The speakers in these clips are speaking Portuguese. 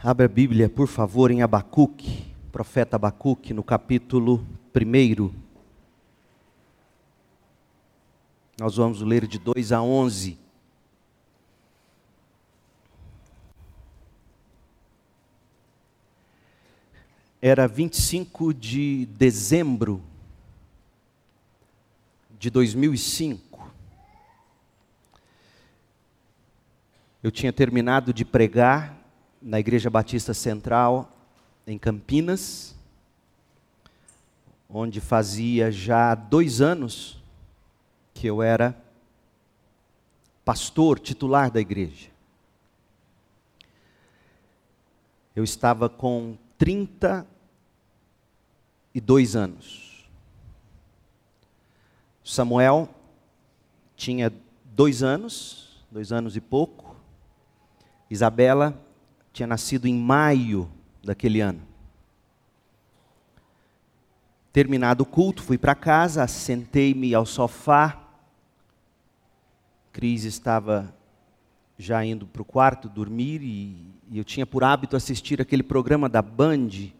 Abra a Bíblia, por favor, em Abacuque, profeta Abacuque, no capítulo 1. Nós vamos ler de 2 a 11. Era 25 de dezembro de 2005. Eu tinha terminado de pregar na Igreja Batista Central, em Campinas, onde fazia já dois anos que eu era pastor titular da igreja. Eu estava com 32 anos. Samuel tinha dois anos, dois anos e pouco. Isabela tinha nascido em maio daquele ano. Terminado o culto, fui para casa, sentei-me ao sofá. Cris estava já indo para o quarto dormir e, e eu tinha por hábito assistir aquele programa da Band,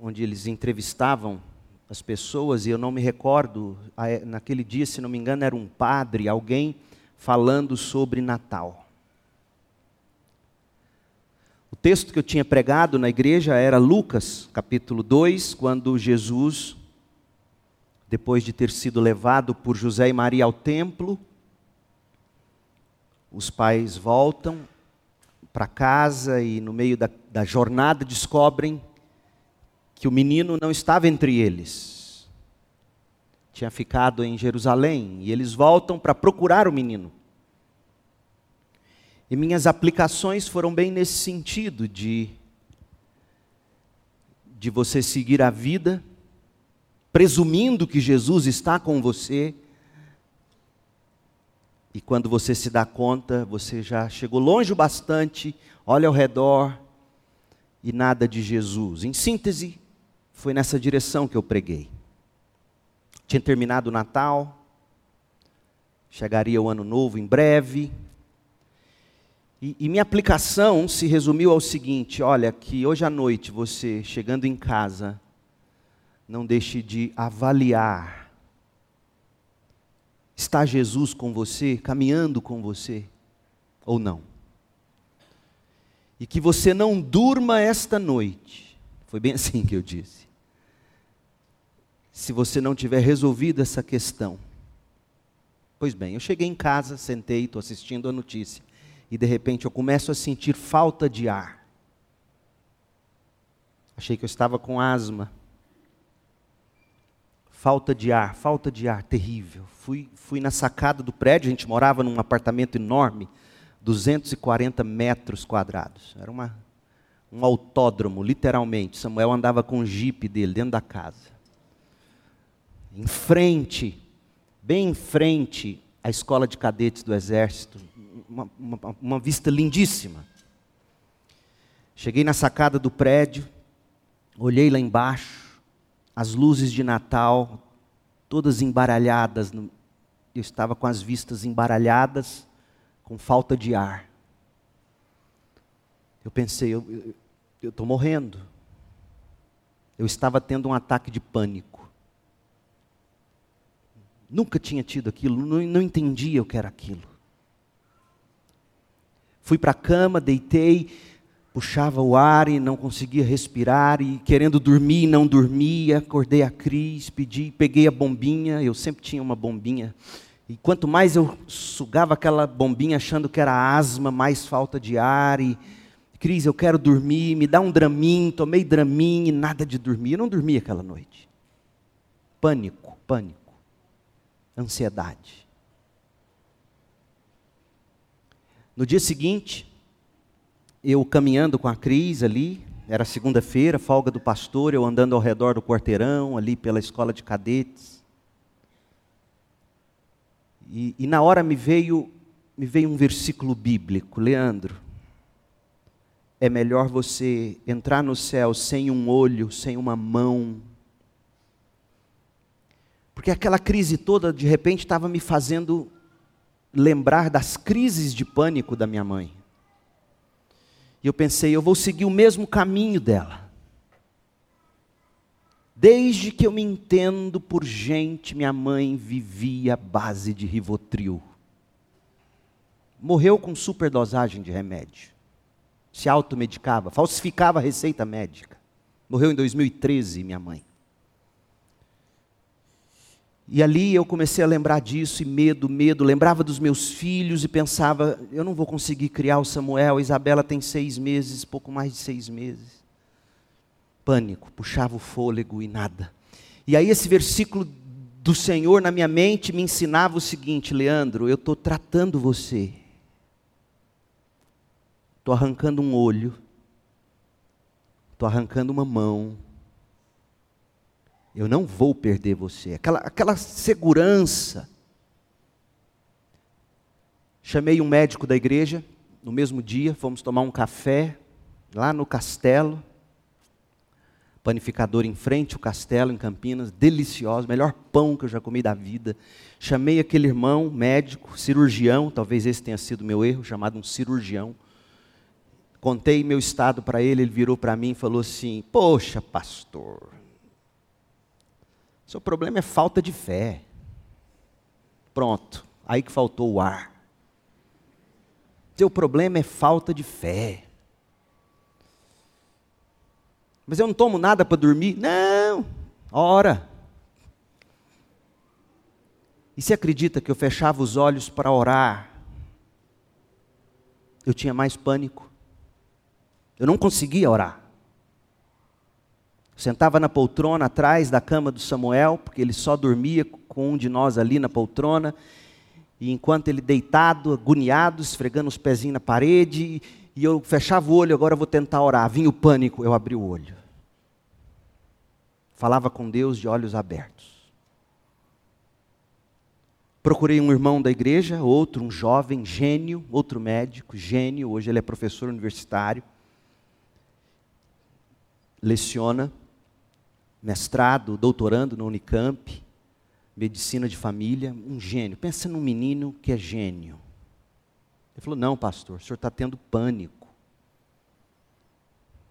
onde eles entrevistavam as pessoas, e eu não me recordo, naquele dia, se não me engano, era um padre, alguém falando sobre Natal. O texto que eu tinha pregado na igreja era Lucas, capítulo 2, quando Jesus, depois de ter sido levado por José e Maria ao templo, os pais voltam para casa e, no meio da, da jornada, descobrem que o menino não estava entre eles. Tinha ficado em Jerusalém. E eles voltam para procurar o menino. E minhas aplicações foram bem nesse sentido de de você seguir a vida presumindo que Jesus está com você. E quando você se dá conta, você já chegou longe o bastante, olha ao redor e nada de Jesus. Em síntese, foi nessa direção que eu preguei. Tinha terminado o Natal, chegaria o Ano Novo em breve, e, e, minha aplicação se resumiu ao seguinte: olha, que hoje à noite você, chegando em casa, não deixe de avaliar. Está Jesus com você, caminhando com você, ou não? E que você não durma esta noite. Foi bem assim que eu disse. Se você não tiver resolvido essa questão. Pois bem, eu cheguei em casa, sentei, estou assistindo a notícia e de repente eu começo a sentir falta de ar. Achei que eu estava com asma. Falta de ar, falta de ar, terrível. Fui, fui na sacada do prédio, a gente morava num apartamento enorme, 240 metros quadrados. Era uma, um autódromo, literalmente. Samuel andava com o jipe dele dentro da casa. Em frente, bem em frente, a escola de cadetes do exército, uma, uma, uma vista lindíssima. Cheguei na sacada do prédio, olhei lá embaixo, as luzes de Natal, todas embaralhadas. eu estava com as vistas embaralhadas, com falta de ar. Eu pensei, eu estou morrendo. Eu estava tendo um ataque de pânico. Nunca tinha tido aquilo, não, não entendia o que era aquilo. Fui para a cama, deitei, puxava o ar e não conseguia respirar, e querendo dormir, não dormia. Acordei a Cris, pedi, peguei a bombinha, eu sempre tinha uma bombinha. E quanto mais eu sugava aquela bombinha achando que era asma, mais falta de ar. E, Cris, eu quero dormir, me dá um dramin, tomei dramin e nada de dormir. Eu não dormi aquela noite. Pânico, pânico, ansiedade. No dia seguinte, eu caminhando com a Cris ali, era segunda-feira, folga do pastor, eu andando ao redor do quarteirão, ali pela escola de cadetes. E, e na hora me veio, me veio um versículo bíblico, Leandro. É melhor você entrar no céu sem um olho, sem uma mão. Porque aquela crise toda, de repente, estava me fazendo lembrar das crises de pânico da minha mãe. E eu pensei, eu vou seguir o mesmo caminho dela. Desde que eu me entendo por gente, minha mãe vivia à base de Rivotril. Morreu com superdosagem de remédio. Se automedicava, falsificava a receita médica. Morreu em 2013, minha mãe. E ali eu comecei a lembrar disso, e medo, medo. Lembrava dos meus filhos e pensava: eu não vou conseguir criar o Samuel. A Isabela tem seis meses, pouco mais de seis meses pânico, puxava o fôlego e nada. E aí esse versículo do Senhor na minha mente me ensinava o seguinte, Leandro, eu estou tratando você. Estou arrancando um olho, estou arrancando uma mão. Eu não vou perder você. Aquela, aquela segurança. Chamei um médico da igreja no mesmo dia, fomos tomar um café lá no castelo panificador em frente, o castelo em Campinas, delicioso, melhor pão que eu já comi da vida. Chamei aquele irmão, médico, cirurgião, talvez esse tenha sido meu erro, chamado um cirurgião. Contei meu estado para ele, ele virou para mim e falou assim: Poxa, pastor, seu problema é falta de fé. Pronto, aí que faltou o ar. Seu problema é falta de fé. Mas eu não tomo nada para dormir? Não, ora. E se acredita que eu fechava os olhos para orar? Eu tinha mais pânico. Eu não conseguia orar. Sentava na poltrona atrás da cama do Samuel, porque ele só dormia com um de nós ali na poltrona. E enquanto ele deitado, agoniado, esfregando os pezinhos na parede, e eu fechava o olho, agora eu vou tentar orar. Vinha o pânico, eu abri o olho. Falava com Deus de olhos abertos. Procurei um irmão da igreja, outro, um jovem, gênio, outro médico, gênio, hoje ele é professor universitário. Leciona, mestrado, doutorando na Unicamp, medicina de família, um gênio. Pensa num menino que é gênio. Ele falou: Não, pastor, o senhor está tendo pânico.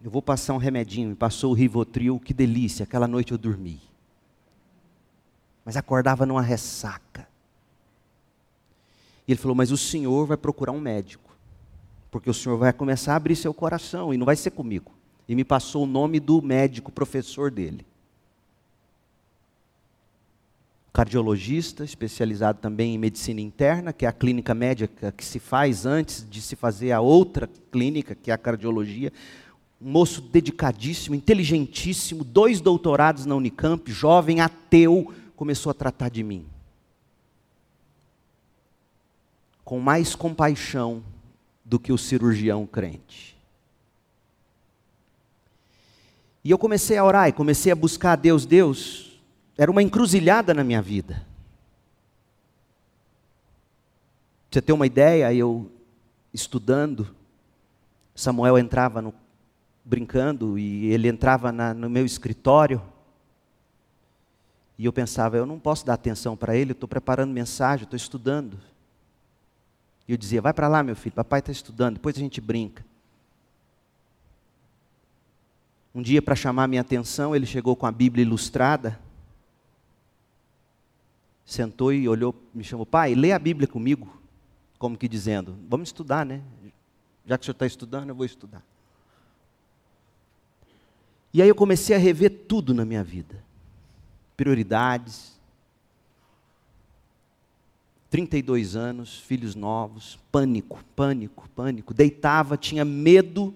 Eu vou passar um remedinho. Me passou o Rivotril, que delícia. Aquela noite eu dormi. Mas acordava numa ressaca. E ele falou: Mas o senhor vai procurar um médico. Porque o senhor vai começar a abrir seu coração e não vai ser comigo. E me passou o nome do médico, professor dele cardiologista, especializado também em medicina interna, que é a clínica médica que se faz antes de se fazer a outra clínica, que é a cardiologia. Um moço dedicadíssimo, inteligentíssimo, dois doutorados na Unicamp, jovem, ateu, começou a tratar de mim. Com mais compaixão do que o cirurgião crente. E eu comecei a orar e comecei a buscar a Deus, Deus, era uma encruzilhada na minha vida. Pra você ter uma ideia, eu estudando, Samuel entrava no, brincando e ele entrava na, no meu escritório. E eu pensava, eu não posso dar atenção para ele, estou preparando mensagem, estou estudando. E eu dizia, vai para lá, meu filho, papai está estudando, depois a gente brinca. Um dia, para chamar minha atenção, ele chegou com a Bíblia ilustrada sentou e olhou, me chamou, pai, lê a Bíblia comigo, como que dizendo, vamos estudar, né? Já que o senhor está estudando, eu vou estudar. E aí eu comecei a rever tudo na minha vida. Prioridades. 32 anos, filhos novos, pânico, pânico, pânico. Deitava, tinha medo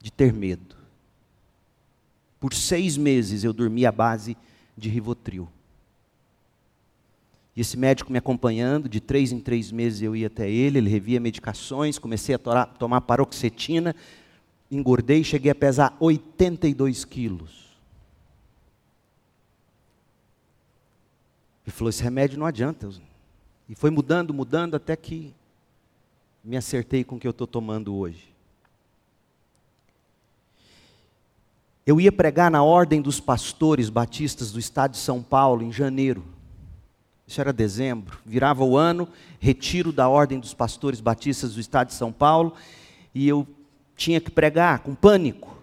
de ter medo. Por seis meses eu dormia à base de Rivotril. E esse médico me acompanhando, de três em três meses eu ia até ele, ele revia medicações, comecei a tomar paroxetina, engordei, cheguei a pesar 82 quilos. Ele falou: esse remédio não adianta. E foi mudando, mudando, até que me acertei com o que eu estou tomando hoje. Eu ia pregar na Ordem dos Pastores Batistas do Estado de São Paulo, em janeiro. Isso era dezembro, virava o ano, retiro da Ordem dos Pastores Batistas do Estado de São Paulo, e eu tinha que pregar com pânico.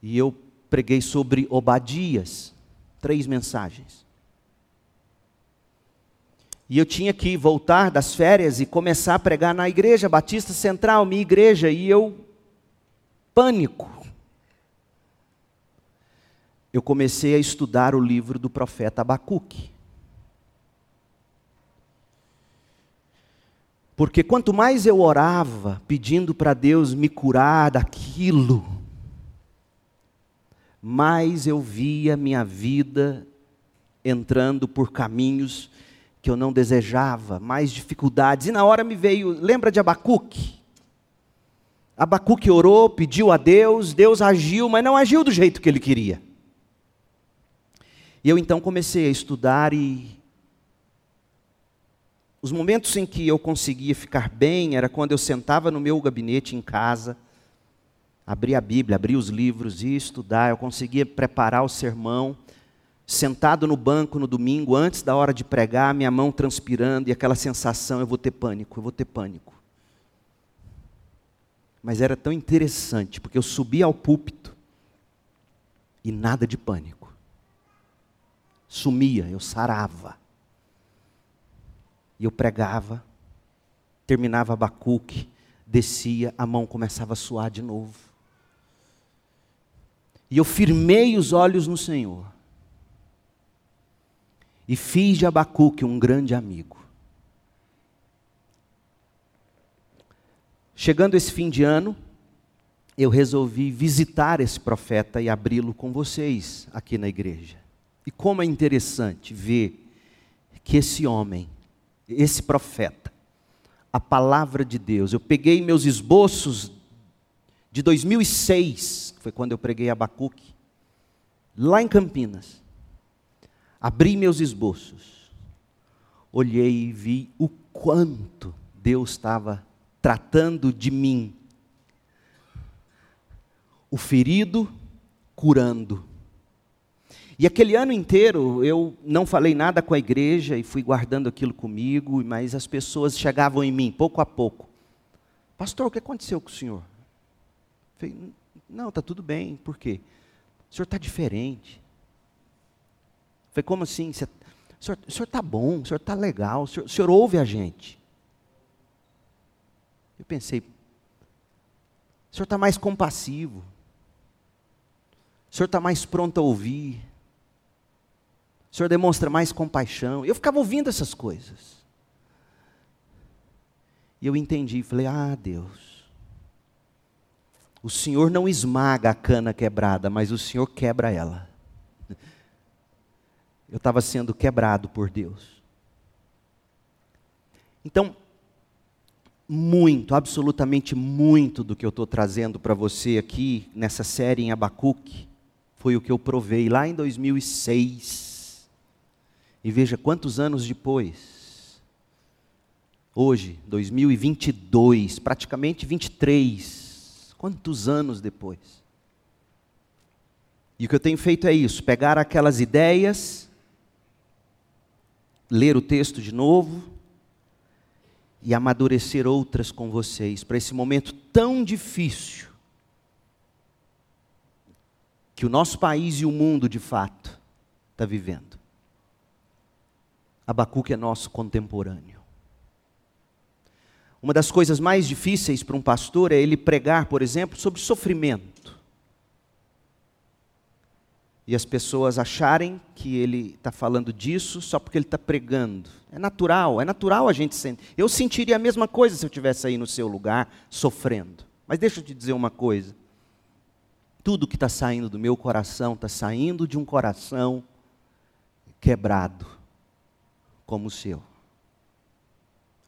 E eu preguei sobre Obadias, três mensagens. E eu tinha que voltar das férias e começar a pregar na igreja Batista Central, minha igreja, e eu, pânico. Eu comecei a estudar o livro do profeta Abacuque. Porque quanto mais eu orava, pedindo para Deus me curar daquilo, mais eu via minha vida entrando por caminhos que eu não desejava, mais dificuldades. E na hora me veio, lembra de Abacuque? Abacuque orou, pediu a Deus, Deus agiu, mas não agiu do jeito que ele queria. E eu então comecei a estudar e os momentos em que eu conseguia ficar bem era quando eu sentava no meu gabinete em casa, abria a Bíblia, abria os livros e estudar. Eu conseguia preparar o sermão, sentado no banco no domingo, antes da hora de pregar, minha mão transpirando e aquela sensação: eu vou ter pânico, eu vou ter pânico. Mas era tão interessante, porque eu subia ao púlpito e nada de pânico. Sumia, eu sarava. E eu pregava, terminava Abacuque, descia, a mão começava a suar de novo. E eu firmei os olhos no Senhor. E fiz de Abacuque um grande amigo. Chegando esse fim de ano, eu resolvi visitar esse profeta e abri-lo com vocês aqui na igreja. E como é interessante ver que esse homem esse profeta, a palavra de Deus. Eu peguei meus esboços de 2006, que foi quando eu preguei Abacuque, lá em Campinas. Abri meus esboços, olhei e vi o quanto Deus estava tratando de mim. O ferido curando e aquele ano inteiro eu não falei nada com a igreja e fui guardando aquilo comigo, mas as pessoas chegavam em mim pouco a pouco. Pastor, o que aconteceu com o senhor? Falei, não, está tudo bem. Por quê? O senhor está diferente. Eu falei, como assim? Você, o senhor está bom, o senhor está legal, o senhor, o senhor ouve a gente. Eu pensei, o senhor está mais compassivo. O senhor está mais pronto a ouvir. O Senhor demonstra mais compaixão. Eu ficava ouvindo essas coisas. E eu entendi, falei: "Ah, Deus. O Senhor não esmaga a cana quebrada, mas o Senhor quebra ela." Eu estava sendo quebrado por Deus. Então, muito, absolutamente muito do que eu estou trazendo para você aqui nessa série em Abacuque foi o que eu provei lá em 2006 e veja quantos anos depois, hoje, 2022, praticamente 23, quantos anos depois? E o que eu tenho feito é isso: pegar aquelas ideias, ler o texto de novo e amadurecer outras com vocês, para esse momento tão difícil que o nosso país e o mundo, de fato, está vivendo. Abacuque é nosso contemporâneo. Uma das coisas mais difíceis para um pastor é ele pregar, por exemplo, sobre sofrimento. E as pessoas acharem que ele está falando disso só porque ele está pregando. É natural, é natural a gente sentir. Eu sentiria a mesma coisa se eu estivesse aí no seu lugar, sofrendo. Mas deixa eu te dizer uma coisa. Tudo que está saindo do meu coração está saindo de um coração quebrado como o seu.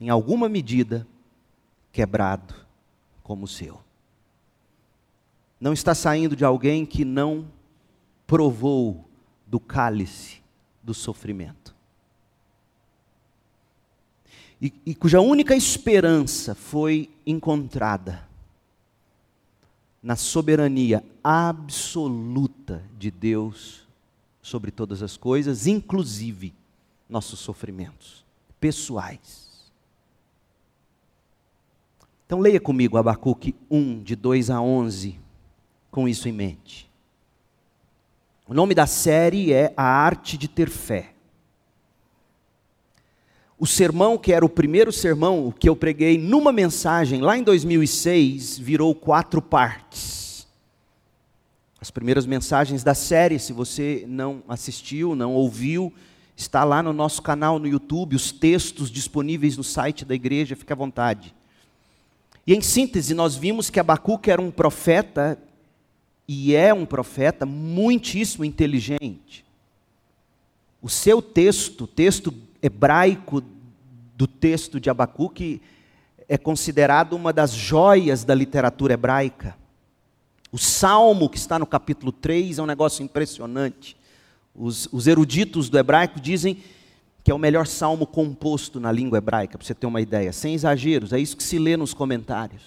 Em alguma medida, quebrado como o seu. Não está saindo de alguém que não provou do cálice do sofrimento. E, e, cuja única esperança foi encontrada na soberania absoluta de Deus sobre todas as coisas, inclusive nossos sofrimentos pessoais. Então leia comigo Abacuque 1, de 2 a 11, com isso em mente. O nome da série é A Arte de Ter Fé. O sermão, que era o primeiro sermão que eu preguei numa mensagem lá em 2006, virou quatro partes. As primeiras mensagens da série, se você não assistiu, não ouviu, está lá no nosso canal no YouTube, os textos disponíveis no site da igreja, fique à vontade. E em síntese, nós vimos que Abacuque era um profeta, e é um profeta muitíssimo inteligente. O seu texto, texto hebraico do texto de Abacuque é considerado uma das joias da literatura hebraica. O salmo que está no capítulo 3 é um negócio impressionante. Os, os eruditos do hebraico dizem que é o melhor salmo composto na língua hebraica, para você ter uma ideia, sem exageros, é isso que se lê nos comentários.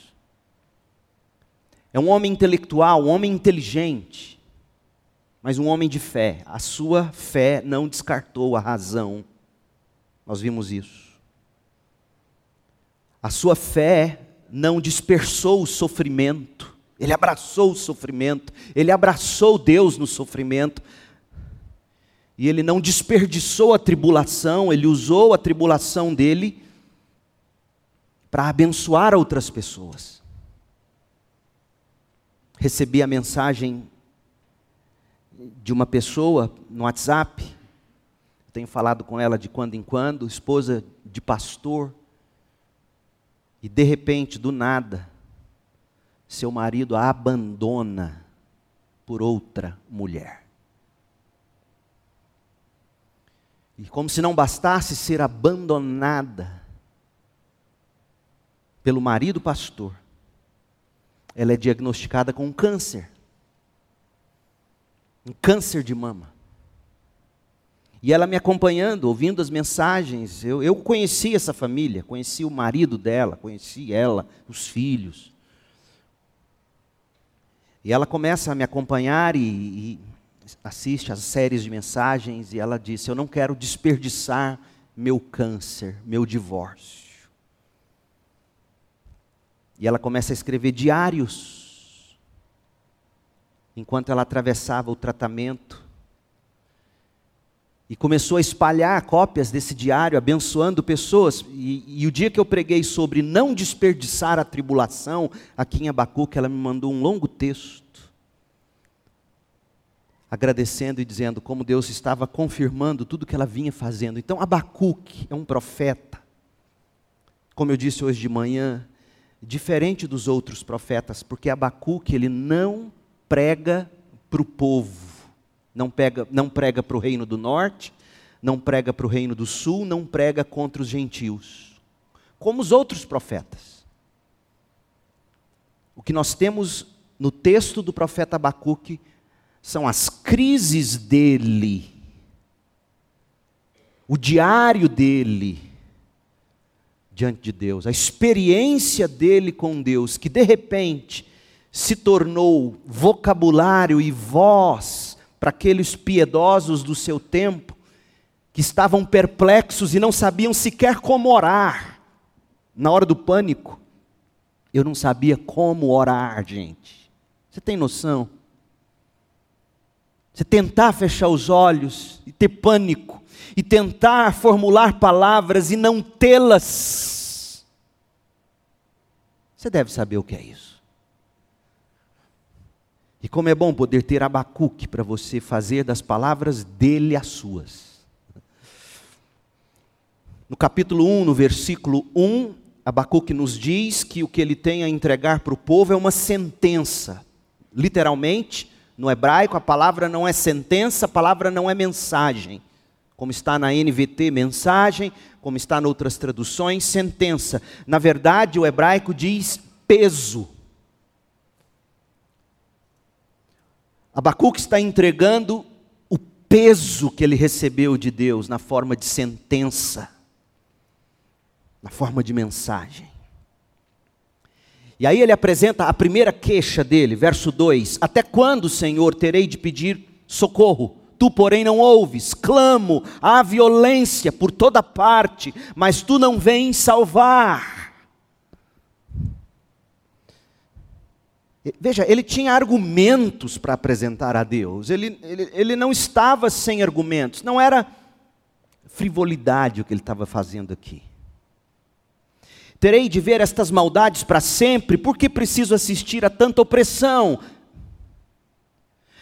É um homem intelectual, um homem inteligente, mas um homem de fé. A sua fé não descartou a razão nós vimos isso. A sua fé não dispersou o sofrimento, ele abraçou o sofrimento, ele abraçou Deus no sofrimento, e ele não desperdiçou a tribulação, ele usou a tribulação dele para abençoar outras pessoas. Recebi a mensagem de uma pessoa no WhatsApp, tenho falado com ela de quando em quando, esposa de pastor, e de repente, do nada, seu marido a abandona por outra mulher. E como se não bastasse ser abandonada pelo marido pastor, ela é diagnosticada com um câncer. Um câncer de mama. E ela me acompanhando, ouvindo as mensagens. Eu, eu conheci essa família, conheci o marido dela, conheci ela, os filhos. E ela começa a me acompanhar e, e assiste as séries de mensagens. E ela disse: Eu não quero desperdiçar meu câncer, meu divórcio. E ela começa a escrever diários. Enquanto ela atravessava o tratamento e começou a espalhar cópias desse diário, abençoando pessoas. E, e, o dia que eu preguei sobre não desperdiçar a tribulação, aqui em Abacuque, ela me mandou um longo texto, agradecendo e dizendo como Deus estava confirmando tudo que ela vinha fazendo. Então, Abacuque é um profeta, como eu disse hoje de manhã, diferente dos outros profetas, porque Abacuque ele não prega para o povo não, pega, não prega para o reino do norte, não prega para o reino do sul, não prega contra os gentios, como os outros profetas. O que nós temos no texto do profeta Abacuque são as crises dele, o diário dele diante de Deus, a experiência dele com Deus, que de repente se tornou vocabulário e voz para aqueles piedosos do seu tempo, que estavam perplexos e não sabiam sequer como orar. Na hora do pânico, eu não sabia como orar, gente. Você tem noção? Você tentar fechar os olhos e ter pânico, e tentar formular palavras e não tê-las. Você deve saber o que é isso. E como é bom poder ter Abacuque para você fazer das palavras dele as suas. No capítulo 1, no versículo 1, Abacuque nos diz que o que ele tem a entregar para o povo é uma sentença. Literalmente, no hebraico, a palavra não é sentença, a palavra não é mensagem. Como está na NVT, mensagem, como está em outras traduções, sentença. Na verdade, o hebraico diz peso. Abacuque está entregando o peso que ele recebeu de Deus na forma de sentença, na forma de mensagem. E aí ele apresenta a primeira queixa dele, verso 2: Até quando, Senhor, terei de pedir socorro? Tu, porém, não ouves. Clamo, há violência por toda parte, mas tu não vens salvar. Veja, ele tinha argumentos para apresentar a Deus, ele, ele, ele não estava sem argumentos, não era frivolidade o que ele estava fazendo aqui. Terei de ver estas maldades para sempre, por que preciso assistir a tanta opressão?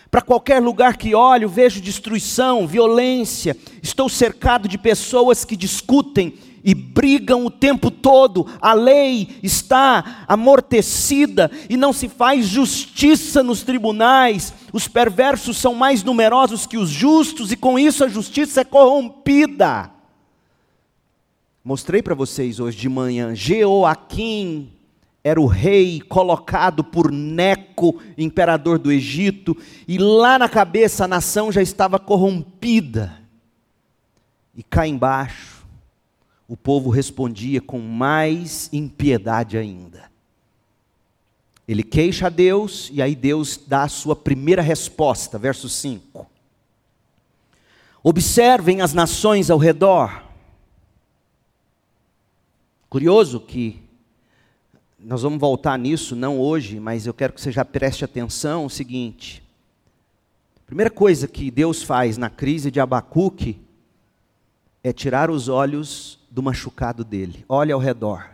Para qualquer lugar que olho, vejo destruição, violência. Estou cercado de pessoas que discutem e brigam o tempo todo. A lei está amortecida e não se faz justiça nos tribunais. Os perversos são mais numerosos que os justos e com isso a justiça é corrompida. Mostrei para vocês hoje de manhã, Jeoaquim era o rei colocado por Neco, imperador do Egito, e lá na cabeça a nação já estava corrompida. E cá embaixo, o povo respondia com mais impiedade ainda. Ele queixa a Deus, e aí Deus dá a sua primeira resposta, verso 5. Observem as nações ao redor Curioso que nós vamos voltar nisso, não hoje, mas eu quero que você já preste atenção o seguinte. A primeira coisa que Deus faz na crise de Abacuque é tirar os olhos do machucado dele. Olhe ao redor.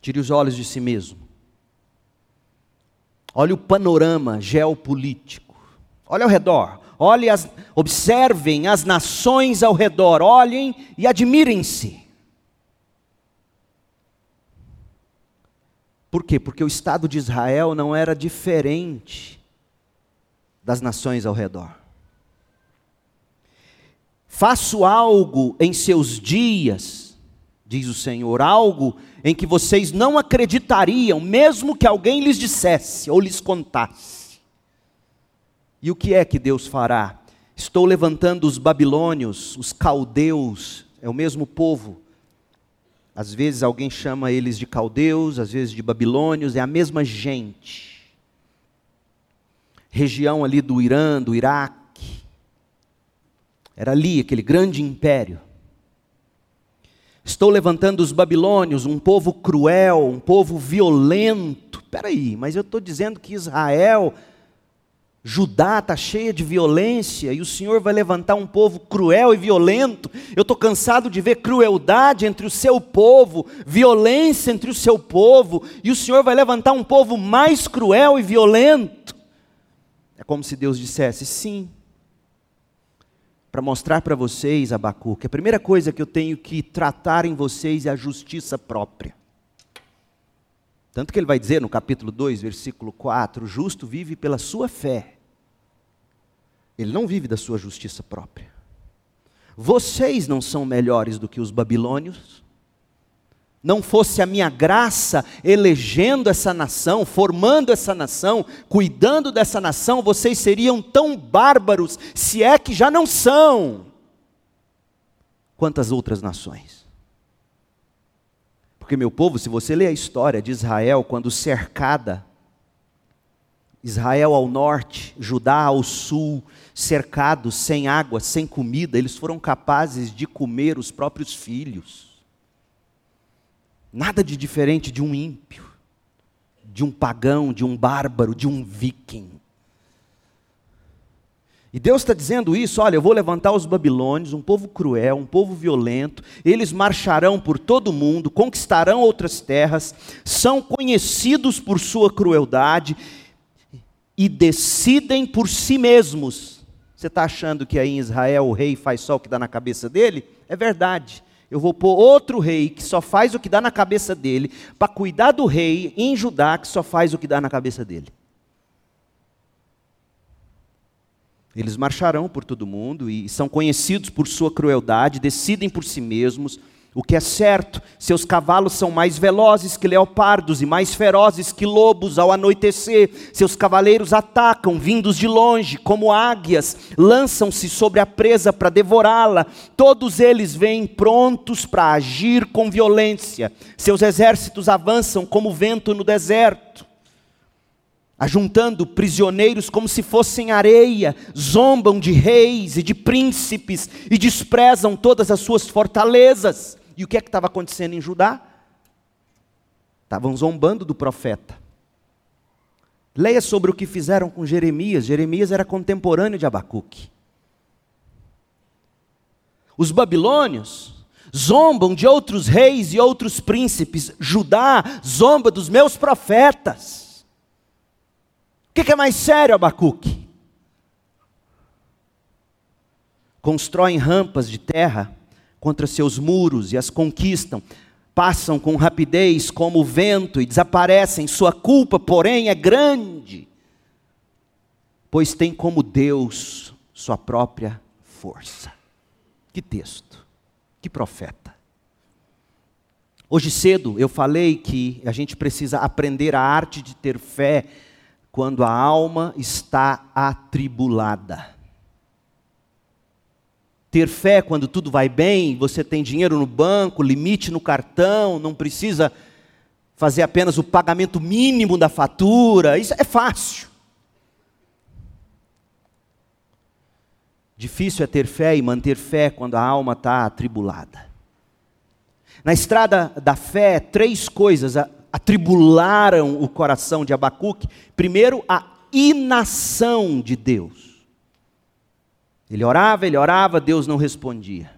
Tire os olhos de si mesmo. Olhe o panorama geopolítico. Olhe ao redor. Olhe as, observem as nações ao redor. Olhem e admirem-se. Por quê? Porque o Estado de Israel não era diferente das nações ao redor. Faço algo em seus dias, diz o Senhor, algo em que vocês não acreditariam, mesmo que alguém lhes dissesse ou lhes contasse. E o que é que Deus fará? Estou levantando os babilônios, os caldeus, é o mesmo povo às vezes alguém chama eles de caldeus, às vezes de babilônios, é a mesma gente. Região ali do Irã, do Iraque. Era ali aquele grande império. Estou levantando os babilônios, um povo cruel, um povo violento. Espera aí, mas eu estou dizendo que Israel Judá está cheia de violência e o Senhor vai levantar um povo cruel e violento. Eu estou cansado de ver crueldade entre o seu povo, violência entre o seu povo, e o Senhor vai levantar um povo mais cruel e violento. É como se Deus dissesse: sim. Para mostrar para vocês, Abacuque, a primeira coisa que eu tenho que tratar em vocês é a justiça própria. Tanto que ele vai dizer no capítulo 2, versículo 4: o justo vive pela sua fé. Ele não vive da sua justiça própria. Vocês não são melhores do que os babilônios? Não fosse a minha graça elegendo essa nação, formando essa nação, cuidando dessa nação, vocês seriam tão bárbaros, se é que já não são, quantas outras nações. Porque, meu povo, se você ler a história de Israel, quando cercada, Israel ao norte, Judá ao sul, cercados, sem água, sem comida, eles foram capazes de comer os próprios filhos. Nada de diferente de um ímpio, de um pagão, de um bárbaro, de um viking. E Deus está dizendo isso: olha, eu vou levantar os babilônios, um povo cruel, um povo violento, eles marcharão por todo o mundo, conquistarão outras terras, são conhecidos por sua crueldade e decidem por si mesmos você está achando que aí em Israel o rei faz só o que dá na cabeça dele? É verdade. Eu vou pôr outro rei que só faz o que dá na cabeça dele, para cuidar do rei em Judá que só faz o que dá na cabeça dele. Eles marcharão por todo mundo e são conhecidos por sua crueldade, decidem por si mesmos o que é certo, seus cavalos são mais velozes que leopardos e mais ferozes que lobos ao anoitecer. Seus cavaleiros atacam, vindos de longe, como águias, lançam-se sobre a presa para devorá-la. Todos eles vêm prontos para agir com violência. Seus exércitos avançam como vento no deserto ajuntando prisioneiros como se fossem areia, zombam de reis e de príncipes e desprezam todas as suas fortalezas. E o que é que estava acontecendo em Judá? Estavam zombando do profeta. Leia sobre o que fizeram com Jeremias. Jeremias era contemporâneo de Abacuque. Os babilônios zombam de outros reis e outros príncipes. Judá zomba dos meus profetas. O que é mais sério, Abacuque? Constroem rampas de terra contra seus muros e as conquistam. Passam com rapidez como o vento e desaparecem. Sua culpa, porém, é grande, pois tem como Deus sua própria força. Que texto, que profeta. Hoje cedo eu falei que a gente precisa aprender a arte de ter fé quando a alma está atribulada. Ter fé quando tudo vai bem, você tem dinheiro no banco, limite no cartão, não precisa fazer apenas o pagamento mínimo da fatura, isso é fácil. Difícil é ter fé e manter fé quando a alma está atribulada. Na estrada da fé, três coisas atribularam o coração de Abacuque. Primeiro, a inação de Deus. Ele orava, ele orava, Deus não respondia.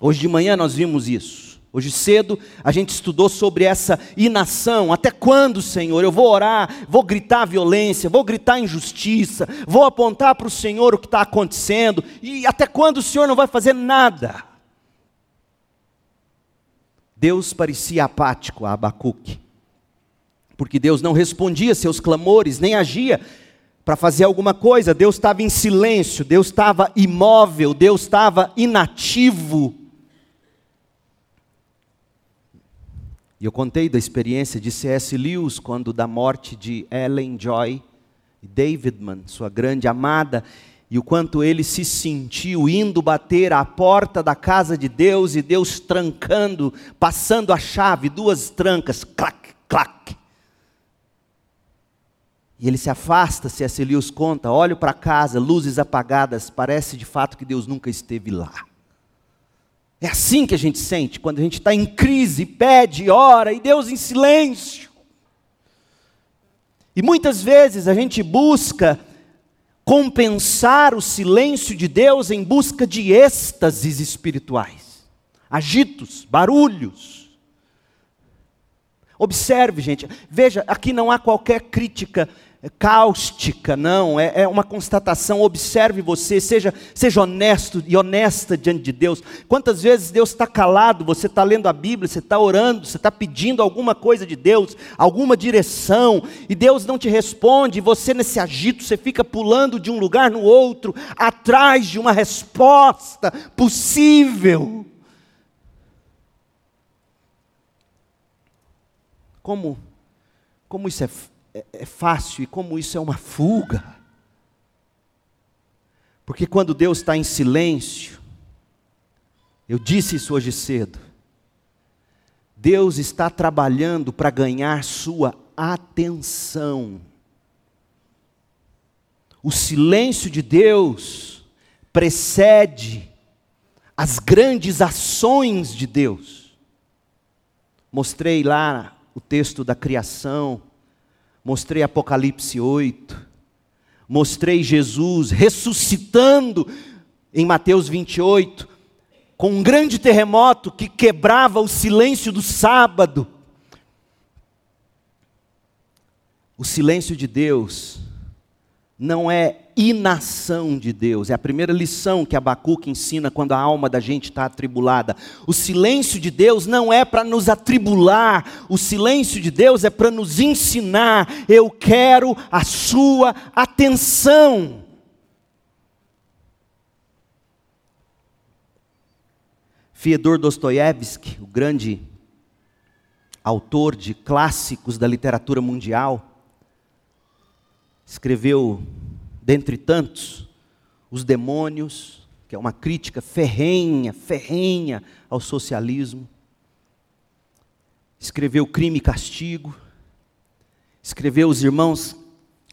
Hoje de manhã nós vimos isso. Hoje cedo a gente estudou sobre essa inação. Até quando, Senhor? Eu vou orar, vou gritar violência, vou gritar injustiça, vou apontar para o Senhor o que está acontecendo, e até quando o Senhor não vai fazer nada? Deus parecia apático a Abacuque, porque Deus não respondia seus clamores, nem agia para fazer alguma coisa, Deus estava em silêncio, Deus estava imóvel, Deus estava inativo. E eu contei da experiência de C.S. Lewis quando da morte de Ellen Joy Davidman, sua grande amada, e o quanto ele se sentiu indo bater à porta da casa de Deus e Deus trancando, passando a chave, duas trancas, clac, clac. E ele se afasta, C.S. Lewis conta, olho para casa, luzes apagadas, parece de fato que Deus nunca esteve lá. É assim que a gente sente quando a gente está em crise, pede, ora, e Deus em silêncio. E muitas vezes a gente busca compensar o silêncio de Deus em busca de êxtases espirituais, agitos, barulhos. Observe, gente, veja, aqui não há qualquer crítica cáustica, não, é, é, uma constatação. Observe você, seja, seja honesto e honesta diante de Deus. Quantas vezes Deus está calado, você está lendo a Bíblia, você está orando, você está pedindo alguma coisa de Deus, alguma direção, e Deus não te responde, e você nesse agito, você fica pulando de um lugar no outro, atrás de uma resposta possível. Como, como isso é é, é fácil e como isso é uma fuga. Porque quando Deus está em silêncio, eu disse isso hoje cedo, Deus está trabalhando para ganhar sua atenção. O silêncio de Deus precede as grandes ações de Deus. Mostrei lá o texto da criação, mostrei Apocalipse 8, mostrei Jesus ressuscitando em Mateus 28, com um grande terremoto que quebrava o silêncio do sábado. O silêncio de Deus não é inação de Deus. É a primeira lição que Abacuque ensina quando a alma da gente está atribulada. O silêncio de Deus não é para nos atribular, o silêncio de Deus é para nos ensinar. Eu quero a sua atenção. Fyodor Dostoiévski, o grande autor de clássicos da literatura mundial, escreveu, dentre tantos, Os Demônios, que é uma crítica ferrenha, ferrenha ao socialismo. Escreveu Crime e Castigo. Escreveu Os Irmãos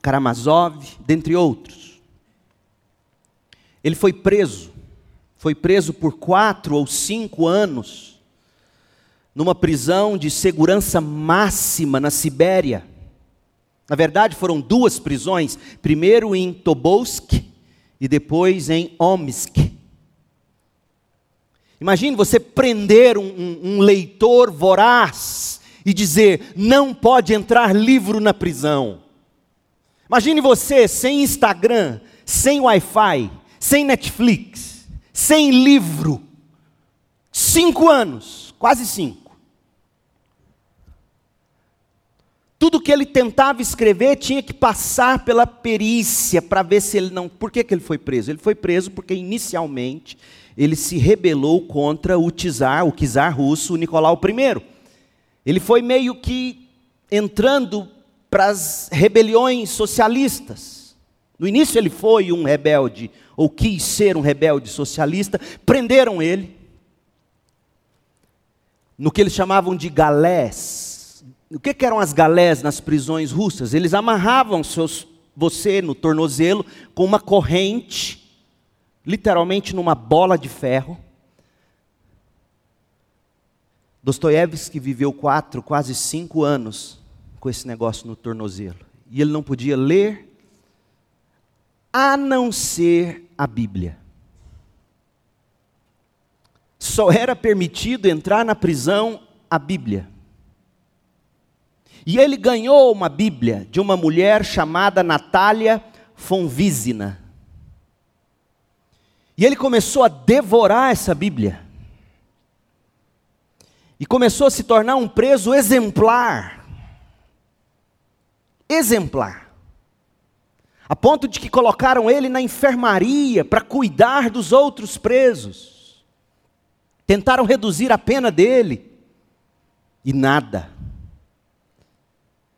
Karamazov, dentre outros. Ele foi preso, foi preso por quatro ou cinco anos, numa prisão de segurança máxima na Sibéria Na verdade, foram duas prisões, primeiro em Tobolsk e depois em Omsk. Imagine você prender um, um, um, leitor voraz e dizer: não pode entrar livro na prisão. Imagine você sem Instagram, sem Wi-Fi, sem Netflix, sem livro. Cinco anos, quase cinco. Tudo que ele tentava escrever tinha que passar pela perícia para ver se ele não. Por que, que ele foi preso? Ele foi preso porque inicialmente ele se rebelou contra o czar, o czar russo, o Nicolau I. Ele foi meio que entrando para as rebeliões socialistas. No início ele foi um rebelde, ou quis ser um rebelde socialista, prenderam ele no que eles chamavam de galés o que, que eram as galés nas prisões russas? Eles amarravam seus, você no tornozelo com uma corrente, literalmente numa bola de ferro. Dostoiévski viveu quatro, quase cinco anos com esse negócio no tornozelo. E ele não podia ler, a não ser a Bíblia. Só era permitido entrar na prisão a Bíblia. E ele ganhou uma Bíblia de uma mulher chamada Natália von Wiesina. E ele começou a devorar essa Bíblia. E começou a se tornar um preso exemplar. Exemplar. A ponto de que colocaram ele na enfermaria para cuidar dos outros presos. Tentaram reduzir a pena dele. E nada.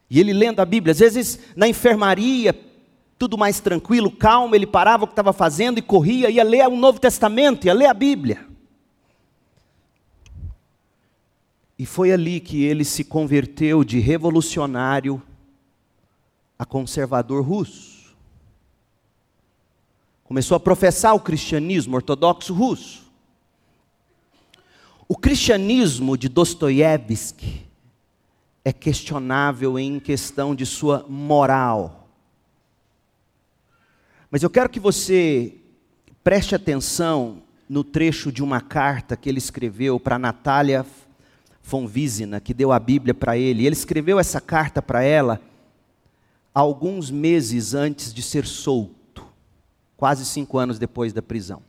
E ele lendo a Bíblia, às vezes na enfermaria, tudo mais tranquilo, calmo, ele parava o que estava fazendo e corria, ia ler o Novo Testamento, ia ler a Bíblia. E foi ali que ele se converteu de revolucionário a conservador russo. Começou a professar o cristianismo ortodoxo russo. O cristianismo de Dostoiévski é questionável em questão de sua moral. Mas eu quero que você preste atenção no trecho de uma carta que ele escreveu para Natália von Wiesina, que deu a Bíblia para ele. Ele escreveu essa carta para ela alguns meses antes de ser solto, quase cinco anos depois da prisão.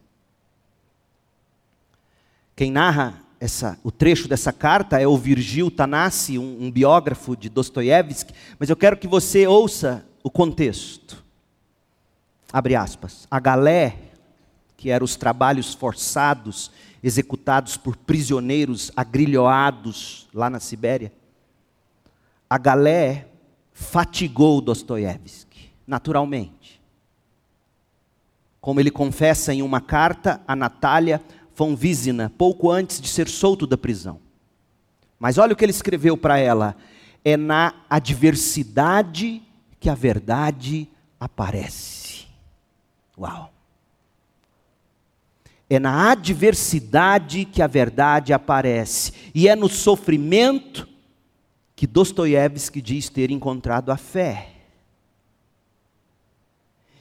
Quem narra essa, o trecho dessa carta é o Virgil Tanassi, um, um biógrafo de Dostoiévski, mas eu quero que você ouça o contexto. Abre aspas. A galé, que eram os trabalhos forçados executados por prisioneiros agrilhoados lá na Sibéria, a galé fatigou Dostoiévski, naturalmente. Como ele confessa em uma carta a Natália, von Wiesina, pouco antes de ser solto da prisão. Mas olha o que ele escreveu para ela: é na adversidade que a verdade aparece. Uau! É na adversidade que a verdade aparece, e é no sofrimento que Dostoiévski diz ter encontrado a fé.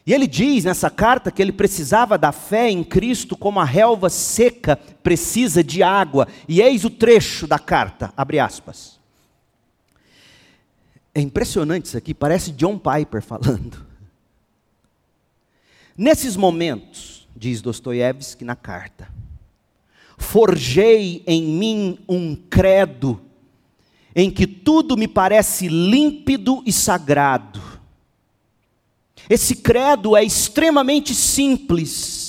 E ele diz nessa carta que ele precisava da fé em Cristo como a relva seca precisa de água. E eis o trecho da carta, abre aspas. É impressionante isso aqui, parece John Piper falando. Nesses momentos, diz Dostoiévski na carta, forjei em mim um credo em que tudo me parece límpido e sagrado esse credo é extremamente simples.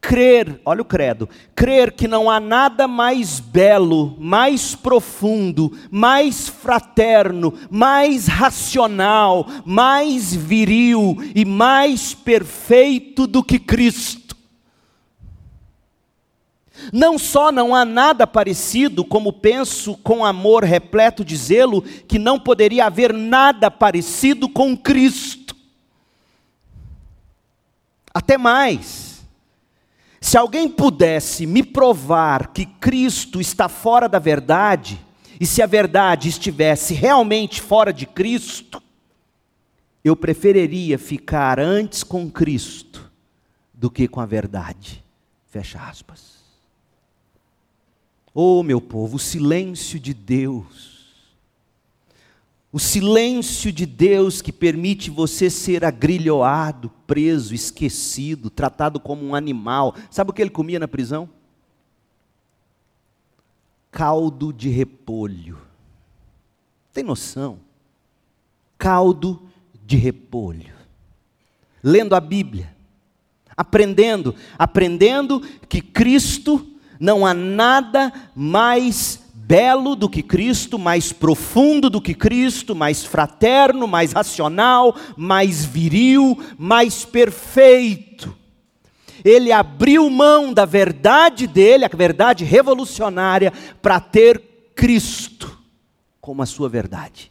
Crer, olha o credo, crer que não há nada mais belo, mais profundo, mais fraterno, mais racional, mais viril e mais perfeito do que Cristo. Não só não há nada parecido, como penso com amor repleto de zelo, que não poderia haver nada parecido com Cristo. Até mais. Se alguém pudesse me provar que Cristo está fora da verdade, e se a verdade estivesse realmente fora de Cristo, eu preferiria ficar antes com Cristo do que com a verdade. Fecha aspas. Oh, meu povo, o silêncio de Deus. O silêncio de Deus que permite você ser agrilhoado, preso, esquecido, tratado como um animal. Sabe o que ele comia na prisão? Caldo de repolho. Tem noção? Caldo de repolho. Lendo a Bíblia, aprendendo, aprendendo que Cristo não há nada mais belo do que Cristo, mais profundo do que Cristo, mais fraterno, mais racional, mais viril, mais perfeito. Ele abriu mão da verdade dele, a verdade revolucionária, para ter Cristo como a sua verdade.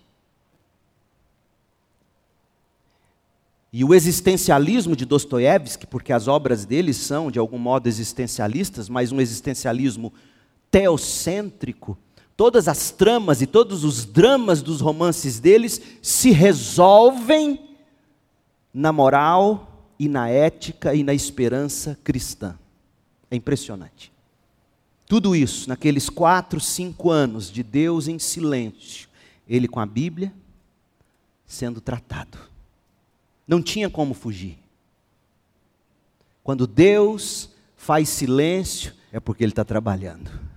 E o existencialismo de Dostoiévski, porque as obras dele são de algum modo existencialistas, mas um existencialismo teocêntrico, todas as tramas e todos os dramas dos romances deles se resolvem na moral e na ética e na esperança cristã. É impressionante. Tudo isso, naqueles quatro, cinco anos de Deus em silêncio, ele com a Bíblia sendo tratado. Não tinha como fugir. Quando Deus faz silêncio, é porque Ele está trabalhando.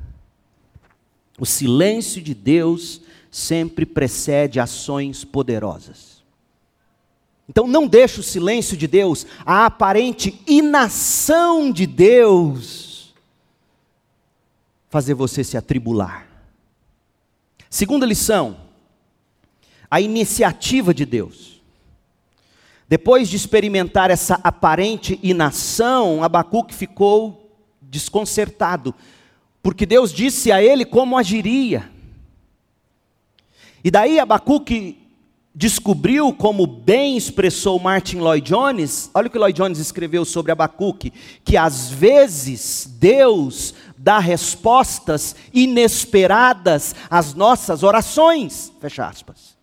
O silêncio de Deus sempre precede ações poderosas. Então não deixe o silêncio de Deus, a aparente inação de Deus, fazer você se atribular. Segunda lição, a iniciativa de Deus. Depois de experimentar essa aparente inação, Abacuque ficou desconcertado, porque Deus disse a ele como agiria. E daí Abacuque descobriu, como bem expressou Martin Lloyd Jones, olha o que Lloyd Jones escreveu sobre Abacuque, que às vezes Deus dá respostas inesperadas às nossas orações. Fecha aspas.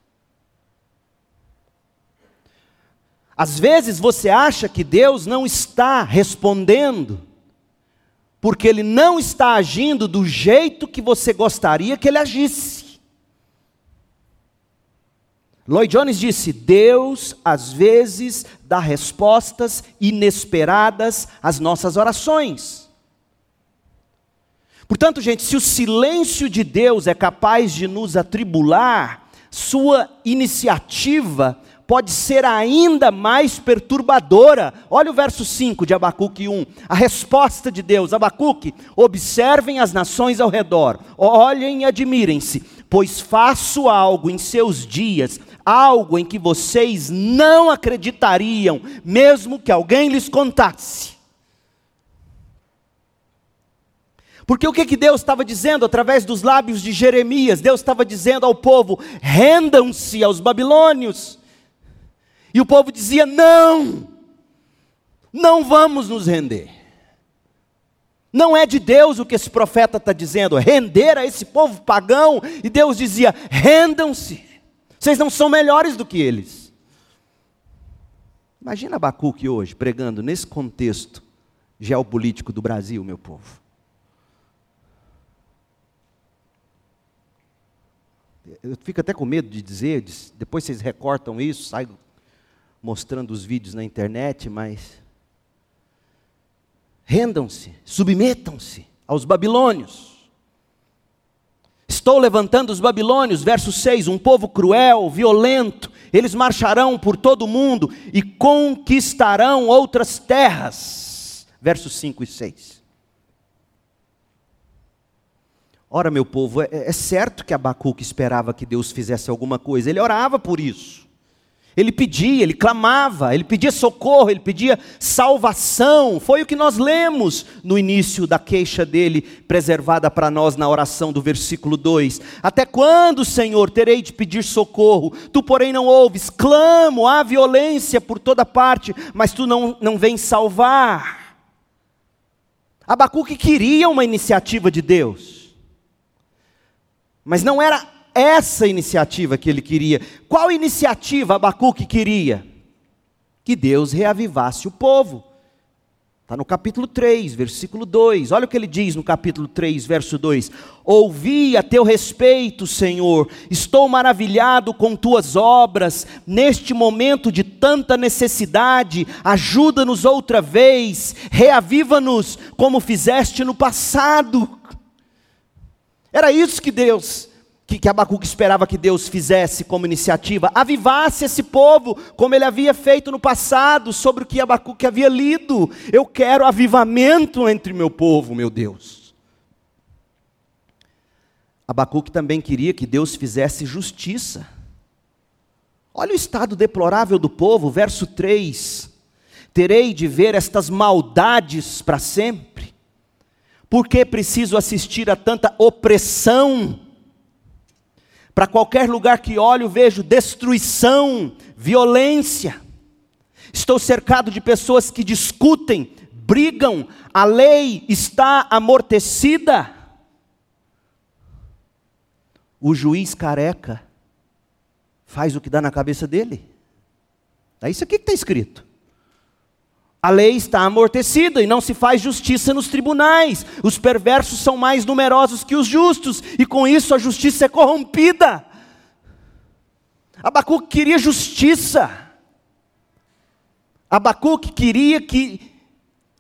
Às vezes você acha que Deus não está respondendo, porque Ele não está agindo do jeito que você gostaria que Ele agisse. Lloyd Jones disse: Deus às vezes dá respostas inesperadas às nossas orações. Portanto, gente, se o silêncio de Deus é capaz de nos atribular, sua iniciativa pode ser ainda mais perturbadora. Olha o verso 5 de Abacuque 1. A resposta de Deus: Abacuque, observem as nações ao redor, olhem e admirem-se, pois faço algo em seus dias, algo em que vocês não acreditariam, mesmo que alguém lhes contasse. Porque o que, que Deus estava dizendo através dos lábios de Jeremias? Deus estava dizendo ao povo: rendam-se aos babilônios. E o povo dizia: não, não vamos nos render. Não é de Deus o que esse profeta está dizendo, render a esse povo pagão. E Deus dizia: rendam-se, vocês não são melhores do que eles. Imagina Abacuque hoje pregando nesse contexto geopolítico do Brasil, meu povo. Eu fico até com medo de dizer, depois vocês recortam isso, sai mostrando os vídeos na internet, mas rendam-se, submetam-se aos babilônios. Estou levantando os babilônios, verso 6, um povo cruel, violento, eles marcharão por todo o mundo e conquistarão outras terras. Versos 5 e 6. Ora, meu povo, é, é certo que Abacuque esperava que Deus fizesse alguma coisa, ele orava por isso. Ele pedia, ele clamava, ele pedia socorro, ele pedia salvação. Foi o que nós lemos no início da queixa dele, preservada para nós na oração do versículo 2. Até quando, Senhor, terei de pedir socorro? Tu, porém, não ouves. Clamo, há violência por toda parte, mas tu não, não vens salvar. Abacuque queria uma iniciativa de Deus, mas não era essa iniciativa que ele queria. Qual iniciativa Abacuque queria? Que Deus reavivasse o povo. Está no capítulo 3, versículo 2. Olha o que ele diz no capítulo 3, verso 2: Ouvi a teu respeito, Senhor, estou maravilhado com tuas obras. Neste momento de tanta necessidade, ajuda-nos outra vez, reaviva-nos como fizeste no passado. Era isso que Deus que, que Abacuque esperava que Deus fizesse como iniciativa, avivasse esse povo, como ele havia feito no passado, sobre o que Abacuque havia lido. Eu quero avivamento entre meu povo, meu Deus. Abacuque também queria que Deus fizesse justiça. Olha o estado deplorável do povo, verso 3. Terei de ver estas maldades para sempre? Por que preciso assistir a tanta opressão? Para qualquer lugar que olho, vejo destruição, violência. Estou cercado de pessoas que discutem, brigam, a lei está amortecida. O juiz careca faz o que dá na cabeça dele. É isso aqui que está escrito. A lei está amortecida e não se faz justiça nos tribunais. Os perversos são mais numerosos que os justos, e com isso a justiça é corrompida. Abacuque queria justiça. Abacuque queria que,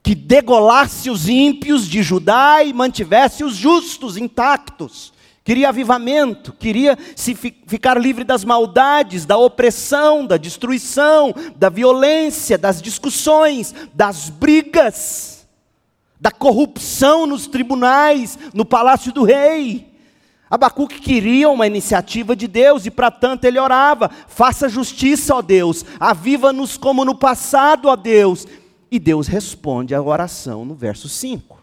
que degolasse os ímpios de Judá e mantivesse os justos intactos queria avivamento, queria se ficar livre das maldades, da opressão, da destruição, da violência, das discussões, das brigas, da corrupção nos tribunais, no palácio do rei. Abacuque queria uma iniciativa de Deus e para tanto ele orava: faça justiça, ó Deus, aviva-nos como no passado, ó Deus. E Deus responde à oração no verso 5.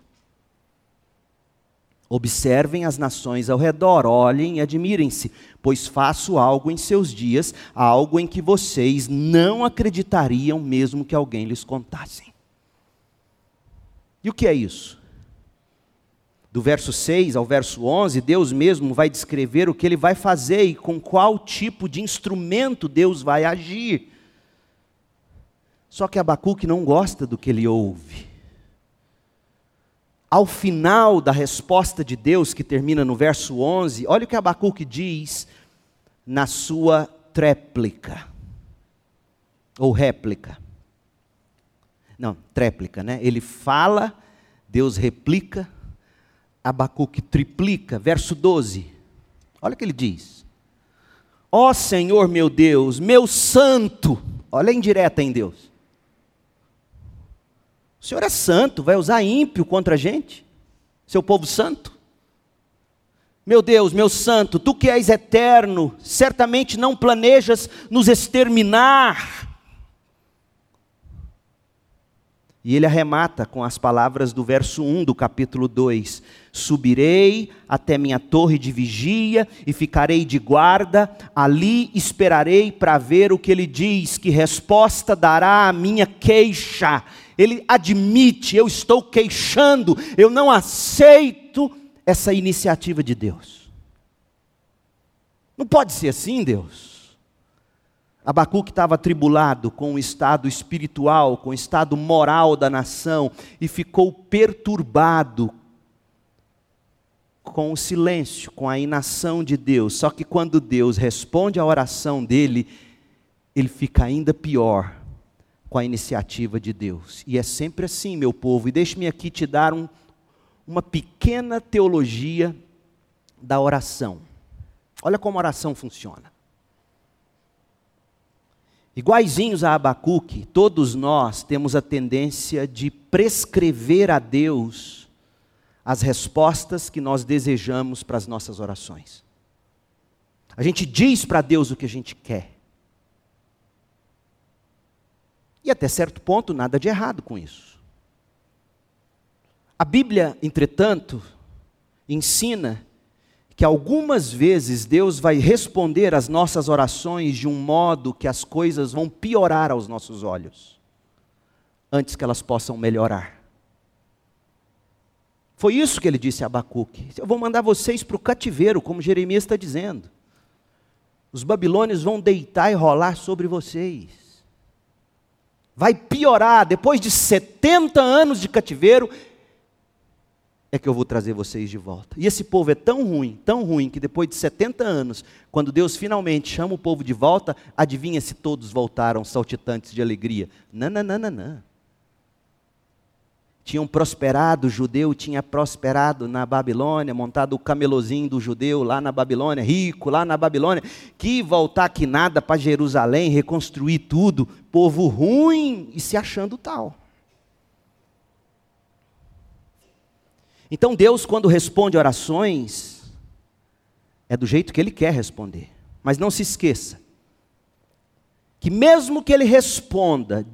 Observem as nações ao redor, olhem e admirem-se, pois faço algo em seus dias, algo em que vocês não acreditariam mesmo que alguém lhes contasse. E o que é isso? Do verso 6 ao verso 11, Deus mesmo vai descrever o que ele vai fazer e com qual tipo de instrumento Deus vai agir. Só que Abacuque não gosta do que ele ouve ao final da resposta de Deus, que termina no verso 11, olha o que Abacuque diz na sua tréplica, ou réplica. Não, tréplica, né? Ele fala, Deus replica, Abacuque triplica, verso 12. Olha o que ele diz. Ó oh, Senhor meu Deus, meu santo, olha a indireta em Deus. O Senhor é santo, vai usar ímpio contra a gente? Seu povo santo? Meu Deus, meu santo, tu que és eterno, certamente não planejas nos exterminar. E ele arremata com as palavras do verso 1 do capítulo 2: Subirei até minha torre de vigia e ficarei de guarda, ali esperarei para ver o que ele diz, que resposta dará a minha queixa ele admite: eu estou queixando, eu não aceito essa iniciativa de Deus. Não pode ser assim, Deus. Abacuque estava atribulado com o estado espiritual, com o estado moral da nação e ficou perturbado com o silêncio, com a inação de Deus. Só que quando Deus responde à oração dele, ele fica ainda pior com a iniciativa de Deus. E é sempre assim, meu povo. E deixe-me aqui te dar um, uma pequena teologia da oração. Olha como a oração funciona. Iguaizinhos a Abacuque, todos nós temos a tendência de prescrever a Deus as respostas que nós desejamos para as nossas orações. A gente diz para Deus o que a gente quer. E até certo ponto, nada de errado com isso. A Bíblia, entretanto, ensina que algumas vezes Deus vai responder às nossas orações de um modo que as coisas vão piorar aos nossos olhos, antes que elas possam melhorar. Foi isso que ele disse a Abacuque: Eu vou mandar vocês para o cativeiro, como Jeremias está dizendo. Os babilônios vão deitar e rolar sobre vocês. Vai piorar, depois de 70 anos de cativeiro, é que eu vou trazer vocês de volta. E esse povo é tão ruim, tão ruim, que depois de 70 anos, quando Deus finalmente chama o povo de volta, adivinha se todos voltaram saltitantes de alegria? Não, não, não, não, não tinham prosperado, o judeu tinha prosperado na Babilônia, montado o camelozinho do judeu lá na Babilônia, rico lá na Babilônia, que voltar aqui nada para Jerusalém, reconstruir tudo, povo ruim e se achando tal. Então Deus, quando responde orações, é do jeito que Ele quer responder. Mas não se esqueça, que mesmo que Ele responda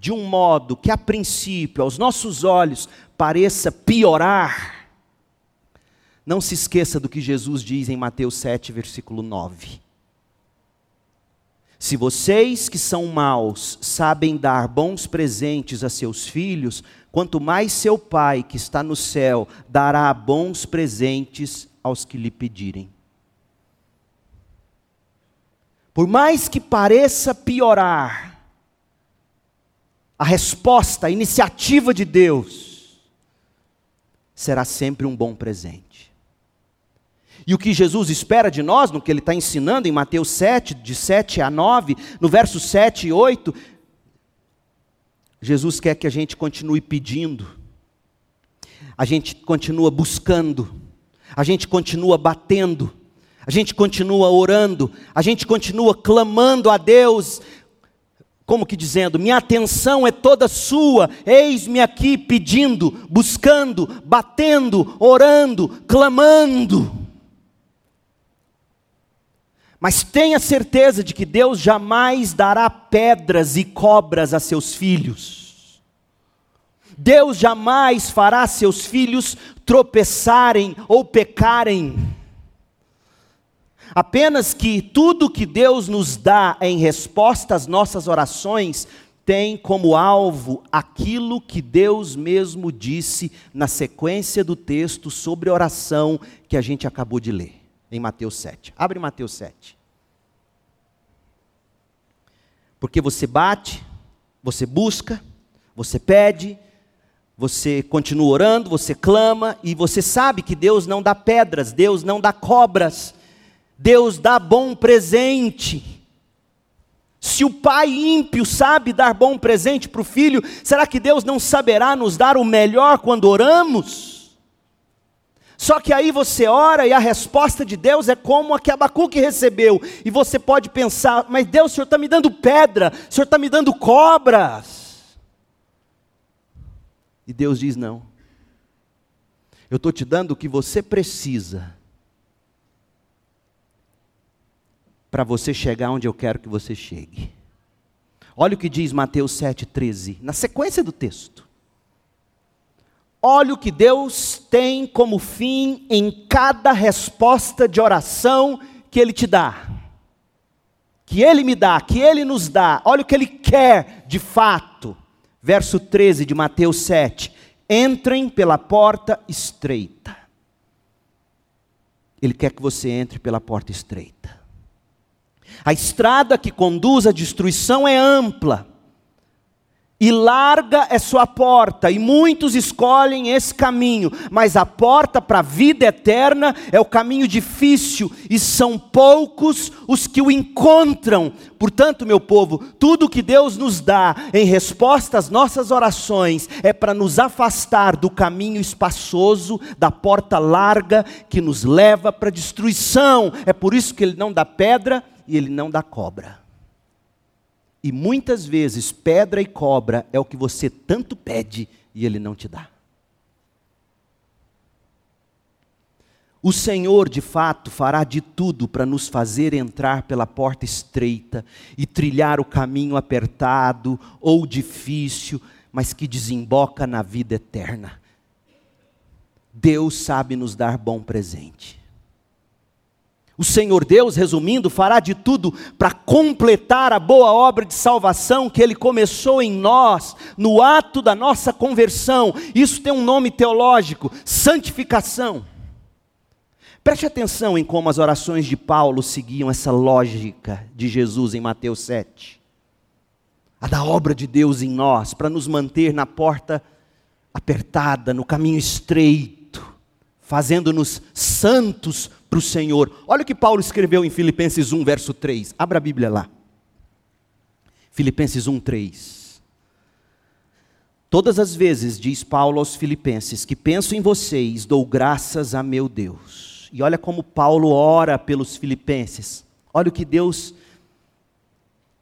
de um modo que a princípio, aos nossos olhos, pareça piorar, não se esqueça do que Jesus diz em Mateus 7, versículo 9. Se vocês que são maus sabem dar bons presentes a seus filhos, quanto mais seu Pai que está no céu dará bons presentes aos que lhe pedirem. Por mais que pareça piorar, a resposta, a iniciativa de Deus, será sempre um bom presente. E o que Jesus espera de nós, no que ele está ensinando em Mateus 7, de 7 a 9, no verso 7 e 8, Jesus quer que a gente continue pedindo, a gente continua buscando, a gente continua batendo, a gente continua orando, a gente continua clamando a Deus, como que dizendo: minha atenção é toda sua, eis-me aqui pedindo, buscando, batendo, orando, clamando. Mas tenha certeza de que Deus jamais dará pedras e cobras a seus filhos. Deus jamais fará seus filhos tropeçarem ou pecarem. Apenas que tudo que Deus nos dá em resposta às nossas orações tem como alvo aquilo que Deus mesmo disse na sequência do texto sobre oração que a gente acabou de ler, em Mateus 7. Abre Mateus 7. Porque você bate, você busca, você pede, você continua orando, você clama e você sabe que Deus não dá pedras, Deus não dá cobras. Deus dá bom presente. Se o pai ímpio sabe dar bom presente para o filho, será que Deus não saberá nos dar o melhor quando oramos? Só que aí você ora e a resposta de Deus é como a que Abacuque recebeu. E você pode pensar, mas Deus, o Senhor está me dando pedra, o Senhor está me dando cobras. E Deus diz: não. Eu estou te dando o que você precisa para você chegar onde eu quero que você chegue. Olha o que diz Mateus 7,13, na sequência do texto. Olha o que Deus tem como fim em cada resposta de oração que Ele te dá. Que Ele me dá, que Ele nos dá. Olha o que Ele quer de fato. Verso 13 de Mateus 7. Entrem pela porta estreita. Ele quer que você entre pela porta estreita. A estrada que conduz à destruição é ampla, e larga é sua porta, e muitos escolhem esse caminho, mas a porta para a vida eterna é o caminho difícil, e são poucos os que o encontram. Portanto, meu povo, tudo que Deus nos dá em resposta às nossas orações é para nos afastar do caminho espaçoso, da porta larga que nos leva para a destruição. É por isso que Ele não dá pedra e ele não dá cobra. E muitas vezes pedra e cobra é o que você tanto pede e ele não te dá. O Senhor, de fato, fará de tudo para nos fazer entrar pela porta estreita e trilhar o caminho apertado ou difícil, mas que desemboca na vida eterna. Deus sabe nos dar bom presente. O Senhor Deus, resumindo, fará de tudo para completar a boa obra de salvação que Ele começou em nós, no ato da nossa conversão. Isso tem um nome teológico: santificação. Preste atenção em como as orações de Paulo seguiam essa lógica de Jesus em Mateus 7. A da obra de Deus em nós, para nos manter na porta apertada, no caminho estreito, fazendo-nos santos para o Senhor. Olha o que Paulo escreveu em Filipenses 1, verso 3. Abra a Bíblia lá. Filipenses 1, 3. Todas as vezes, diz Paulo aos Filipenses, que penso em vocês, dou graças a meu Deus e olha como Paulo ora pelos filipenses. Olha o que Deus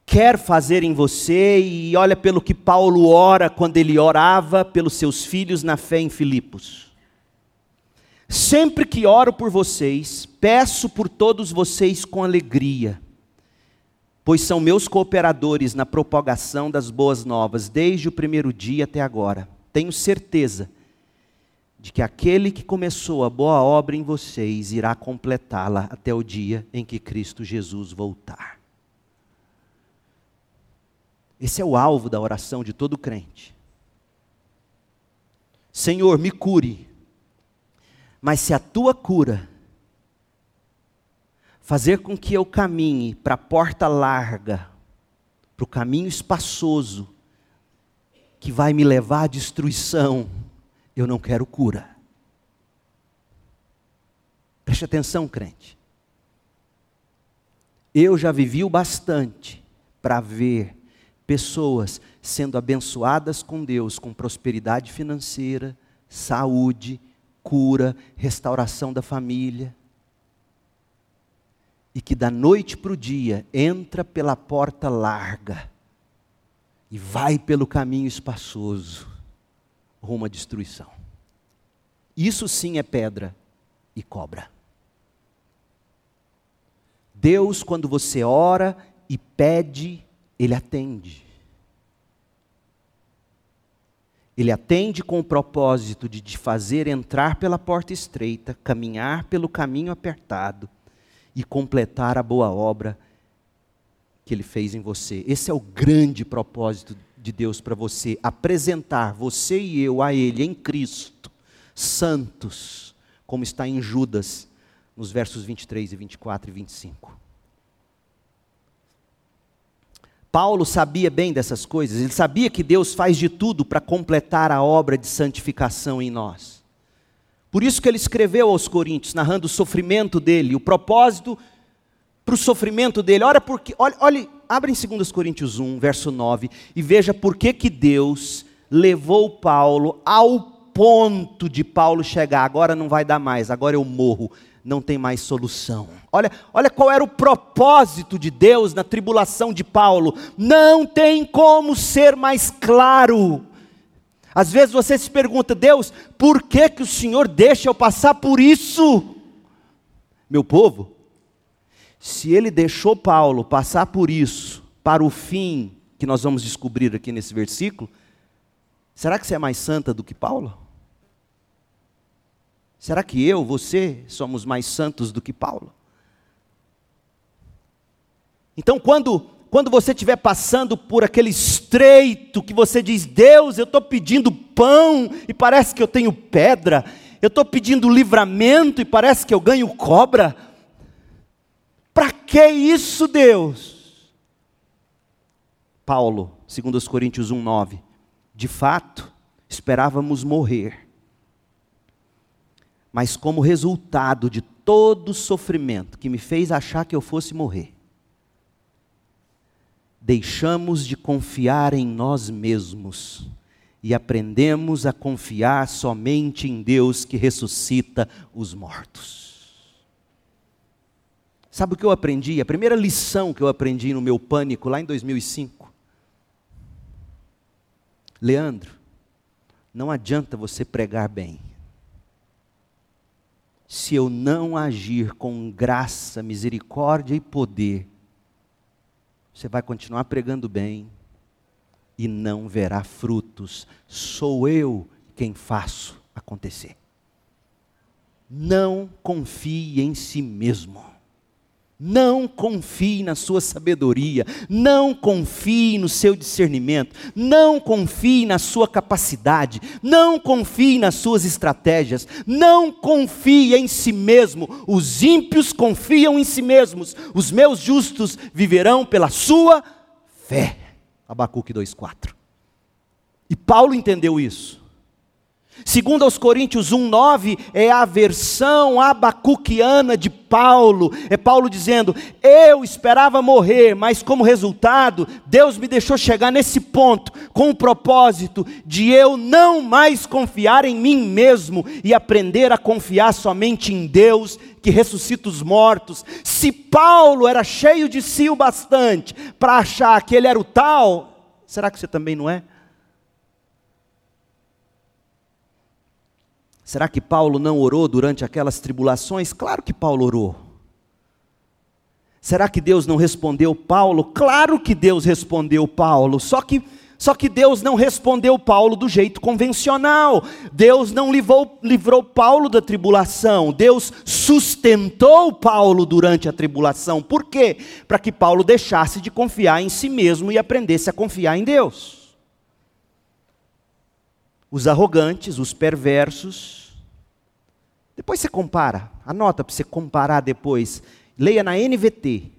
quer fazer em você e olha pelo que Paulo ora quando ele orava pelos seus filhos na fé em Filipos. Sempre que oro por vocês, peço por todos vocês com alegria, pois são meus cooperadores na propagação das boas novas, desde o primeiro dia até agora. Tenho certeza de que aquele que começou a boa obra em vocês irá completá-la até o dia em que Cristo Jesus voltar. Esse é o alvo da oração de todo crente. Senhor, me cure, mas se a tua cura fazer com que eu caminhe para a porta larga, para o caminho espaçoso, que vai me levar à destruição, eu não quero cura. Preste atenção, crente. Eu já vivi o bastante para ver pessoas sendo abençoadas com Deus, com prosperidade financeira, saúde, cura, restauração da família. E que da noite para o dia entra pela porta larga e vai pelo caminho espaçoso rumo à destruição. Isso sim é pedra e cobra. Deus, quando você ora e pede, Ele atende. Ele atende com o propósito de te fazer entrar pela porta estreita, caminhar pelo caminho apertado e completar a boa obra que Ele fez em você. Esse é o grande propósito de Deus para você, apresentar você e eu a Ele em Cristo, santos, como está em Judas, nos versos 23 e 24 e 25. Paulo sabia bem dessas coisas, ele sabia que Deus faz de tudo para completar a obra de santificação em nós. Por isso que ele escreveu aos Coríntios, narrando o sofrimento dele, o propósito para o sofrimento dele. Olha, porque, olha, olha abre em 2 Coríntios 1, verso 9, e veja por que, que Deus levou Paulo ao ponto de Paulo chegar, agora não vai dar mais, agora eu morro, não tem mais solução. Olha, olha qual era o propósito de Deus na tribulação de Paulo. Não tem como ser mais claro. Às vezes você se pergunta, Deus, por que, que o Senhor deixa eu passar por isso? Meu povo, se ele deixou Paulo passar por isso, para o fim que nós vamos descobrir aqui nesse versículo, será que você é mais santa do que Paulo? Será que eu, você, somos mais santos do que Paulo? Então, quando, quando você estiver passando por aquele estreito que você diz, Deus, eu estou pedindo pão e parece que eu tenho pedra, eu estou pedindo livramento e parece que eu ganho cobra, para que isso, Deus? Paulo, segundo os Coríntios 1:9, de fato, esperávamos morrer. Mas como resultado de todo o sofrimento que me fez achar que eu fosse morrer, deixamos de confiar em nós mesmos e aprendemos a confiar somente em Deus que ressuscita os mortos. Sabe o que eu aprendi? A primeira lição que eu aprendi no meu pânico lá em 2005. Leandro, não adianta você pregar bem. Se eu não agir com graça, misericórdia e poder, você vai continuar pregando bem e não verá frutos. Sou eu quem faço acontecer. Não confie em si mesmo. Não confie na sua sabedoria, não confie no seu discernimento, não confie na sua capacidade, não confie nas suas estratégias, não confie em si mesmo. Os ímpios confiam em si mesmos, os meus justos viverão pela sua fé. Abacuque 2,4. E Paulo entendeu isso. Segundo aos Coríntios 1:9 é a versão abacuquiana de Paulo. É Paulo dizendo: "Eu esperava morrer, mas como resultado, Deus me deixou chegar nesse ponto com o propósito de eu não mais confiar em mim mesmo e aprender a confiar somente em Deus que ressuscita os mortos. Se Paulo era cheio de si o bastante para achar que ele era o tal, será que você também não é?" Será que Paulo não orou durante aquelas tribulações? Claro que Paulo orou. Será que Deus não respondeu Paulo? Claro que Deus respondeu Paulo, só que só que Deus não respondeu Paulo do jeito convencional. Deus não livrou, livrou Paulo da tribulação. Deus sustentou Paulo durante a tribulação. Por quê? Para que Paulo deixasse de confiar em si mesmo e aprendesse a confiar em Deus. Os arrogantes, os perversos, depois você compara, anota para você comparar depois. Leia na NVT.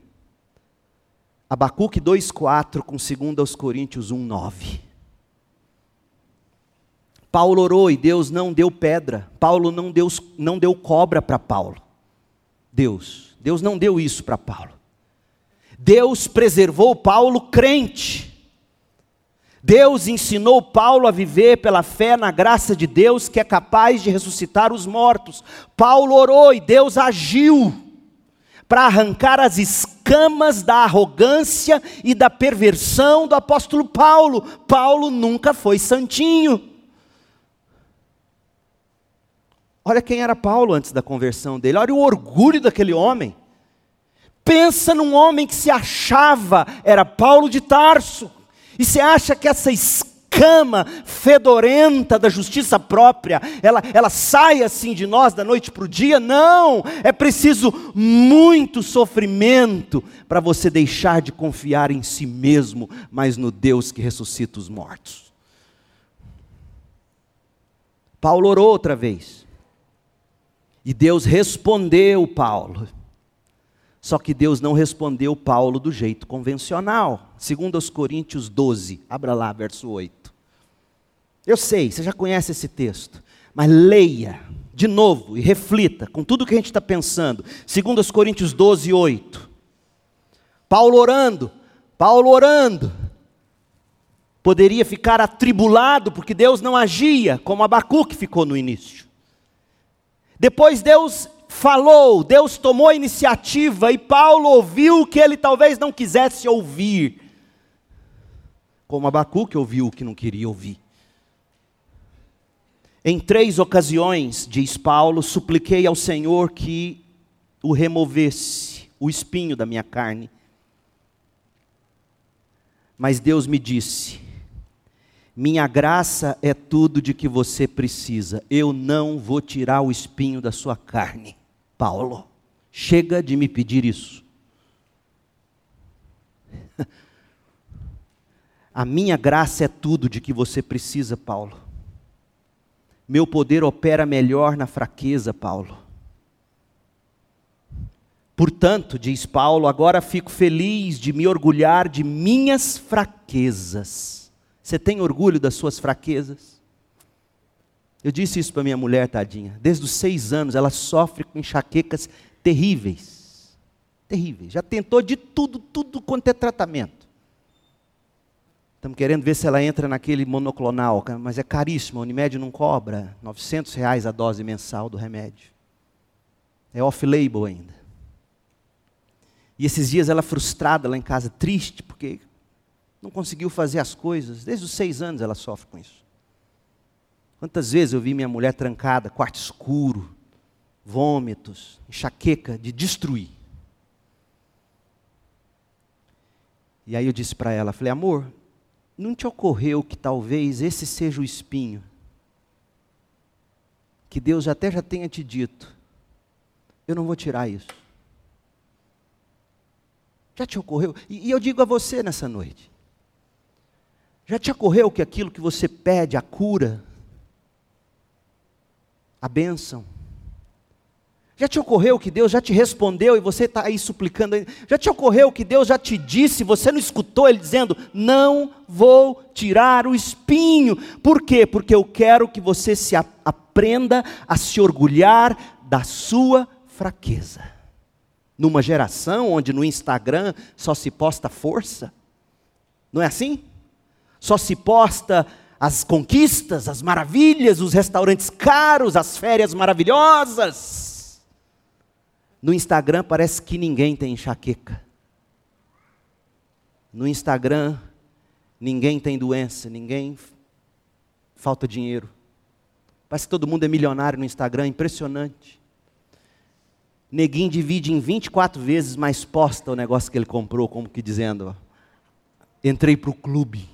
Abacuque 2,4 com 2 aos Coríntios 1,9. Paulo orou e Deus não deu pedra. Paulo não deu, não deu cobra para Paulo. Deus. Deus não deu isso para Paulo. Deus preservou Paulo crente. Deus ensinou Paulo a viver pela fé na graça de Deus que é capaz de ressuscitar os mortos. Paulo orou e Deus agiu para arrancar as escamas da arrogância e da perversão do apóstolo Paulo. Paulo nunca foi santinho. Olha quem era Paulo antes da conversão dele, olha o orgulho daquele homem. Pensa num homem que se achava, era Paulo de Tarso e você acha que essa escama fedorenta da justiça própria, ela, ela sai assim de nós da noite para o dia? Não! É preciso muito sofrimento para você deixar de confiar em si mesmo, mas no Deus que ressuscita os mortos. Paulo orou outra vez. E Deus respondeu Paulo. Só que Deus não respondeu Paulo do jeito convencional. Segundo os Coríntios 12, abra lá, verso 8. Eu sei, você já conhece esse texto, mas leia de novo e reflita com tudo que a gente está pensando. Segundo os Coríntios 12, 8. Paulo orando, Paulo orando. Poderia ficar atribulado porque Deus não agia como Abacuque ficou no início. Depois Deus falou, Deus tomou iniciativa e Paulo ouviu o que ele talvez não quisesse ouvir. Como Abacuque ouviu o que não queria ouvir. Em três ocasiões, diz Paulo, supliquei ao Senhor que o removesse, o espinho da minha carne. Mas Deus me disse: minha graça é tudo de que você precisa. Eu não vou tirar o espinho da sua carne. Paulo, chega de me pedir isso. A minha graça é tudo de que você precisa, Paulo. Meu poder opera melhor na fraqueza, Paulo. Portanto, diz Paulo, agora fico feliz de me orgulhar de minhas fraquezas. Você tem orgulho das suas fraquezas? Eu disse isso para minha mulher, tadinha. Desde os seis anos ela sofre com enxaquecas terríveis. Terríveis. Já tentou de tudo, tudo quanto é tratamento. Estamos querendo ver se ela entra naquele monoclonal, mas é caríssimo. A Unimed não cobra 900 reais a dose mensal do remédio. É off-label ainda. E esses dias ela frustrada lá em casa, triste, porque não conseguiu fazer as coisas. Desde os seis anos ela sofre com isso. Quantas vezes eu vi minha mulher trancada, quarto escuro, vômitos, enxaqueca de destruir. E aí eu disse para ela, falei, amor, não te ocorreu que talvez esse seja o espinho? Que Deus até já tenha te dito, eu não vou tirar isso. Já te ocorreu? E, e eu digo a você nessa noite: já te ocorreu que aquilo que você pede, a cura, a bênção, já te ocorreu que Deus já te respondeu e você está aí suplicando? Já te ocorreu que Deus já te disse, você não escutou Ele dizendo: Não vou tirar o espinho. Por quê? Porque eu quero que você se aprenda a se orgulhar da sua fraqueza. Numa geração onde no Instagram só se posta força, não é assim? Só se posta as conquistas, as maravilhas, os restaurantes caros, as férias maravilhosas. No Instagram parece que ninguém tem enxaqueca. No Instagram ninguém tem doença, ninguém falta dinheiro. Parece que todo mundo é milionário no Instagram, impressionante. Neguinho divide em 24 vezes mais posta o negócio que ele comprou, como que dizendo, ó, entrei para o clube.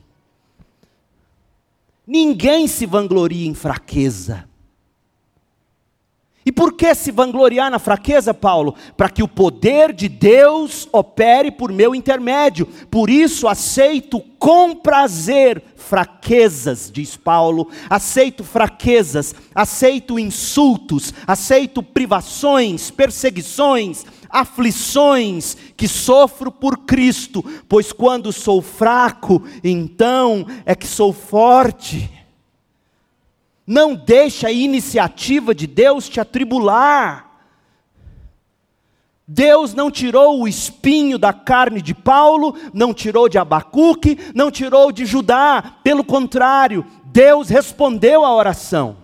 Ninguém se vangloria em fraqueza. E por que se vangloriar na fraqueza, Paulo? Para que o poder de Deus opere por meu intermédio. Por isso aceito com prazer fraquezas, diz Paulo. Aceito fraquezas, aceito insultos, aceito privações, perseguições, aflições que sofro por Cristo, pois quando sou fraco, então é que sou forte. Não deixa a iniciativa de Deus te atribular. Deus não tirou o espinho da carne de Paulo, não tirou de Abacuque, não tirou de Judá, pelo contrário, Deus respondeu à oração.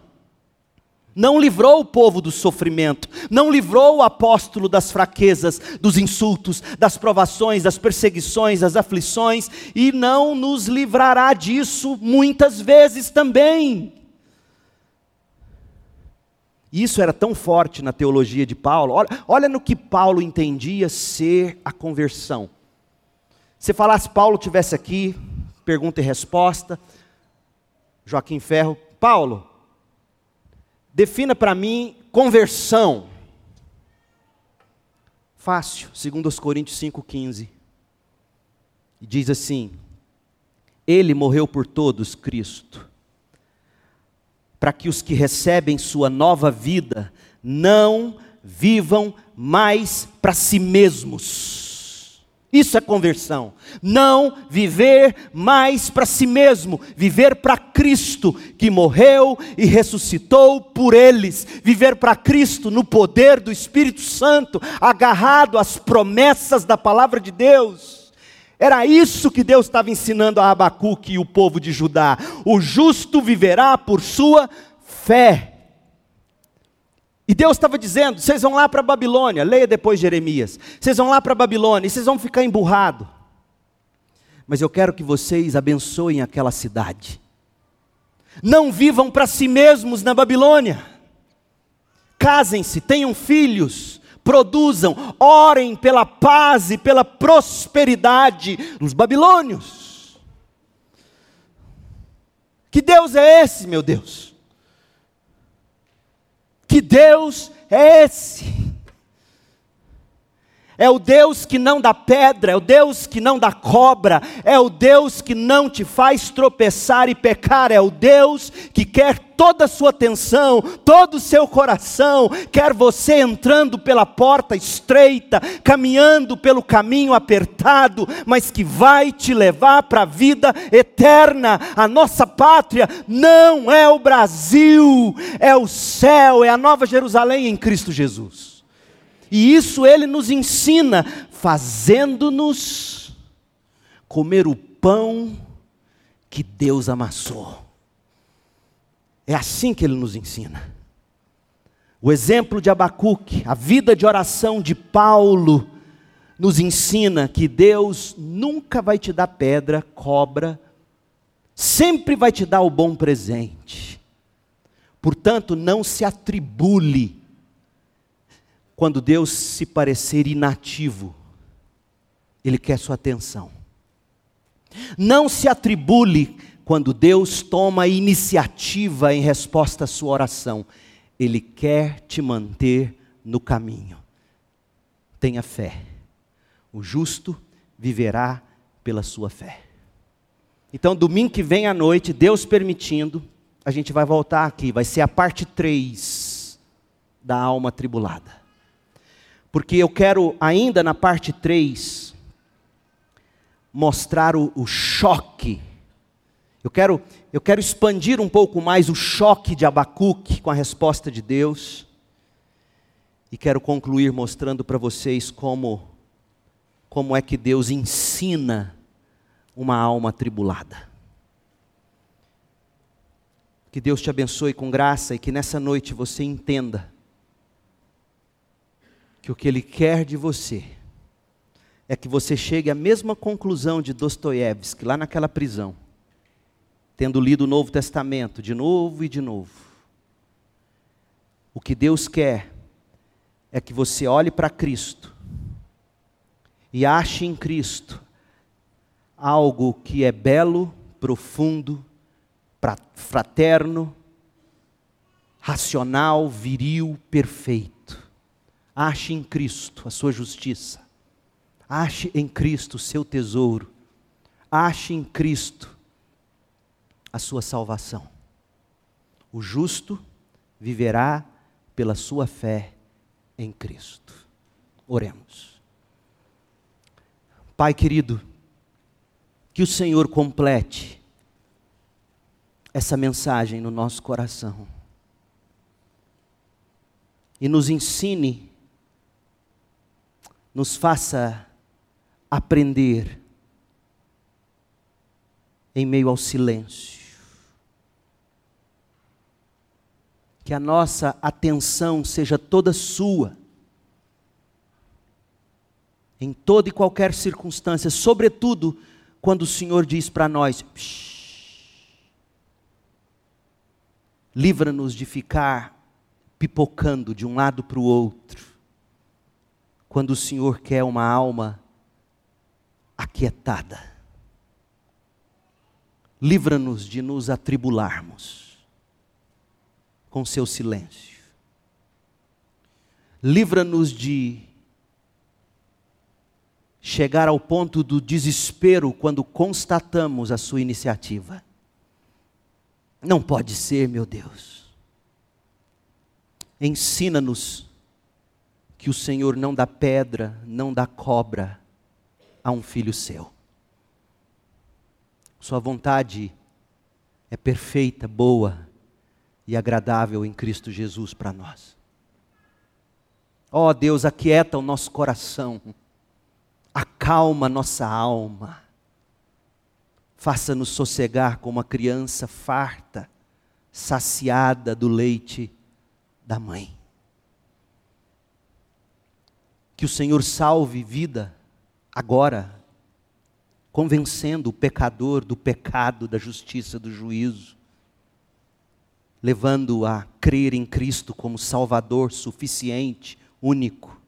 Não livrou o povo do sofrimento, não livrou o apóstolo das fraquezas, dos insultos, das provações, das perseguições, das aflições, e não nos livrará disso muitas vezes também. Isso era tão forte na teologia de Paulo. Olha, olha no que Paulo entendia ser a conversão. Se falasse Paulo tivesse aqui, pergunta e resposta. Joaquim Ferro, Paulo, defina para mim conversão. Fácil, segundo os Coríntios 5:15. E diz assim: Ele morreu por todos, Cristo para que os que recebem sua nova vida não vivam mais para si mesmos. Isso é conversão. Não viver mais para si mesmo, viver para Cristo, que morreu e ressuscitou por eles. Viver para Cristo no poder do Espírito Santo, agarrado às promessas da palavra de Deus. Era isso que Deus estava ensinando a Abacuque e o povo de Judá. O justo viverá por sua fé. E Deus estava dizendo: vocês vão lá para a Babilônia, leia depois Jeremias. Vocês vão lá para a Babilônia e vocês vão ficar emburrados. Mas eu quero que vocês abençoem aquela cidade. Não vivam para si mesmos na Babilônia. Casem-se, tenham filhos, produzam, orem pela paz e pela prosperidade dos babilônios. Que Deus é esse, meu Deus? Que Deus é esse? É o Deus que não dá pedra, é o Deus que não dá cobra, é o Deus que não te faz tropeçar e pecar, é o Deus que quer toda a sua atenção, todo o seu coração, quer você entrando pela porta estreita, caminhando pelo caminho apertado, mas que vai te levar para a vida eterna. A nossa pátria não é o Brasil, é o céu, é a nova Jerusalém em Cristo Jesus. E isso ele nos ensina, fazendo-nos comer o pão que Deus amassou. É assim que ele nos ensina. O exemplo de Abacuque, a vida de oração de Paulo, nos ensina que Deus nunca vai te dar pedra, cobra, sempre vai te dar o bom presente. Portanto, não se atribule quando Deus se parecer inativo, Ele quer sua atenção. Não se atribule quando Deus toma iniciativa em resposta à sua oração. Ele quer te manter no caminho. Tenha fé. O justo viverá pela sua fé. Então, domingo que vem à noite, Deus permitindo, a gente vai voltar aqui, vai ser a parte 3 da alma tribulada. Porque eu quero, ainda na parte 3, mostrar o, o choque. Eu quero, eu quero expandir um pouco mais o choque de Abacuque com a resposta de Deus. E quero concluir mostrando para vocês como, como é que Deus ensina uma alma atribulada. Que Deus te abençoe com graça e que nessa noite você entenda que o que Ele quer de você é que você chegue à mesma conclusão de Dostoiévski, lá naquela prisão, tendo lido o Novo Testamento de novo e de novo. O que Deus quer é que você olhe para Cristo e ache em Cristo algo que é belo, profundo, fraterno, racional, viril, perfeito. Ache em Cristo a sua justiça. Ache em Cristo o seu tesouro. Ache em Cristo a sua salvação. O justo viverá pela sua fé em Cristo. Oremos. Pai querido, que o Senhor complete essa mensagem no nosso coração e nos ensine, nos faça aprender em meio ao silêncio. Que a nossa atenção seja toda sua, em toda e qualquer circunstância, sobretudo quando o Senhor diz para nós: livra-nos de ficar pipocando de um lado para o outro, quando o Senhor quer uma alma aquietada. Livra-nos de nos atribularmos com seu silêncio. Livra-nos de chegar ao ponto do desespero quando constatamos a sua iniciativa. Não pode ser, meu Deus. Ensina-nos que o Senhor não dá pedra, não dá cobra a um filho seu. Sua vontade é perfeita, boa e agradável em Cristo Jesus para nós. Ó oh, Deus, aquieta o nosso coração acalma nossa alma, faça-nos sossegar como uma criança farta, saciada do leite da mãe. Que o Senhor salve vida agora, convencendo o pecador do pecado, da justiça, do juízo, levando-o a crer em Cristo como Salvador suficiente, único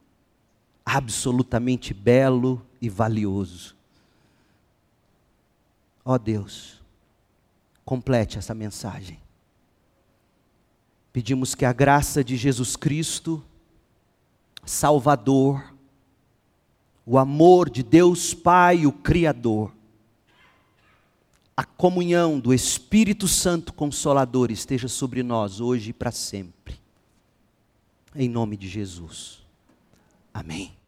absolutamente belo e valioso. Ó oh Deus, complete essa mensagem. Pedimos que a graça de Jesus Cristo, Salvador, o amor de Deus Pai, o Criador, a comunhão do Espírito Santo Consolador esteja sobre nós hoje e para sempre. Em nome de Jesus. Amém.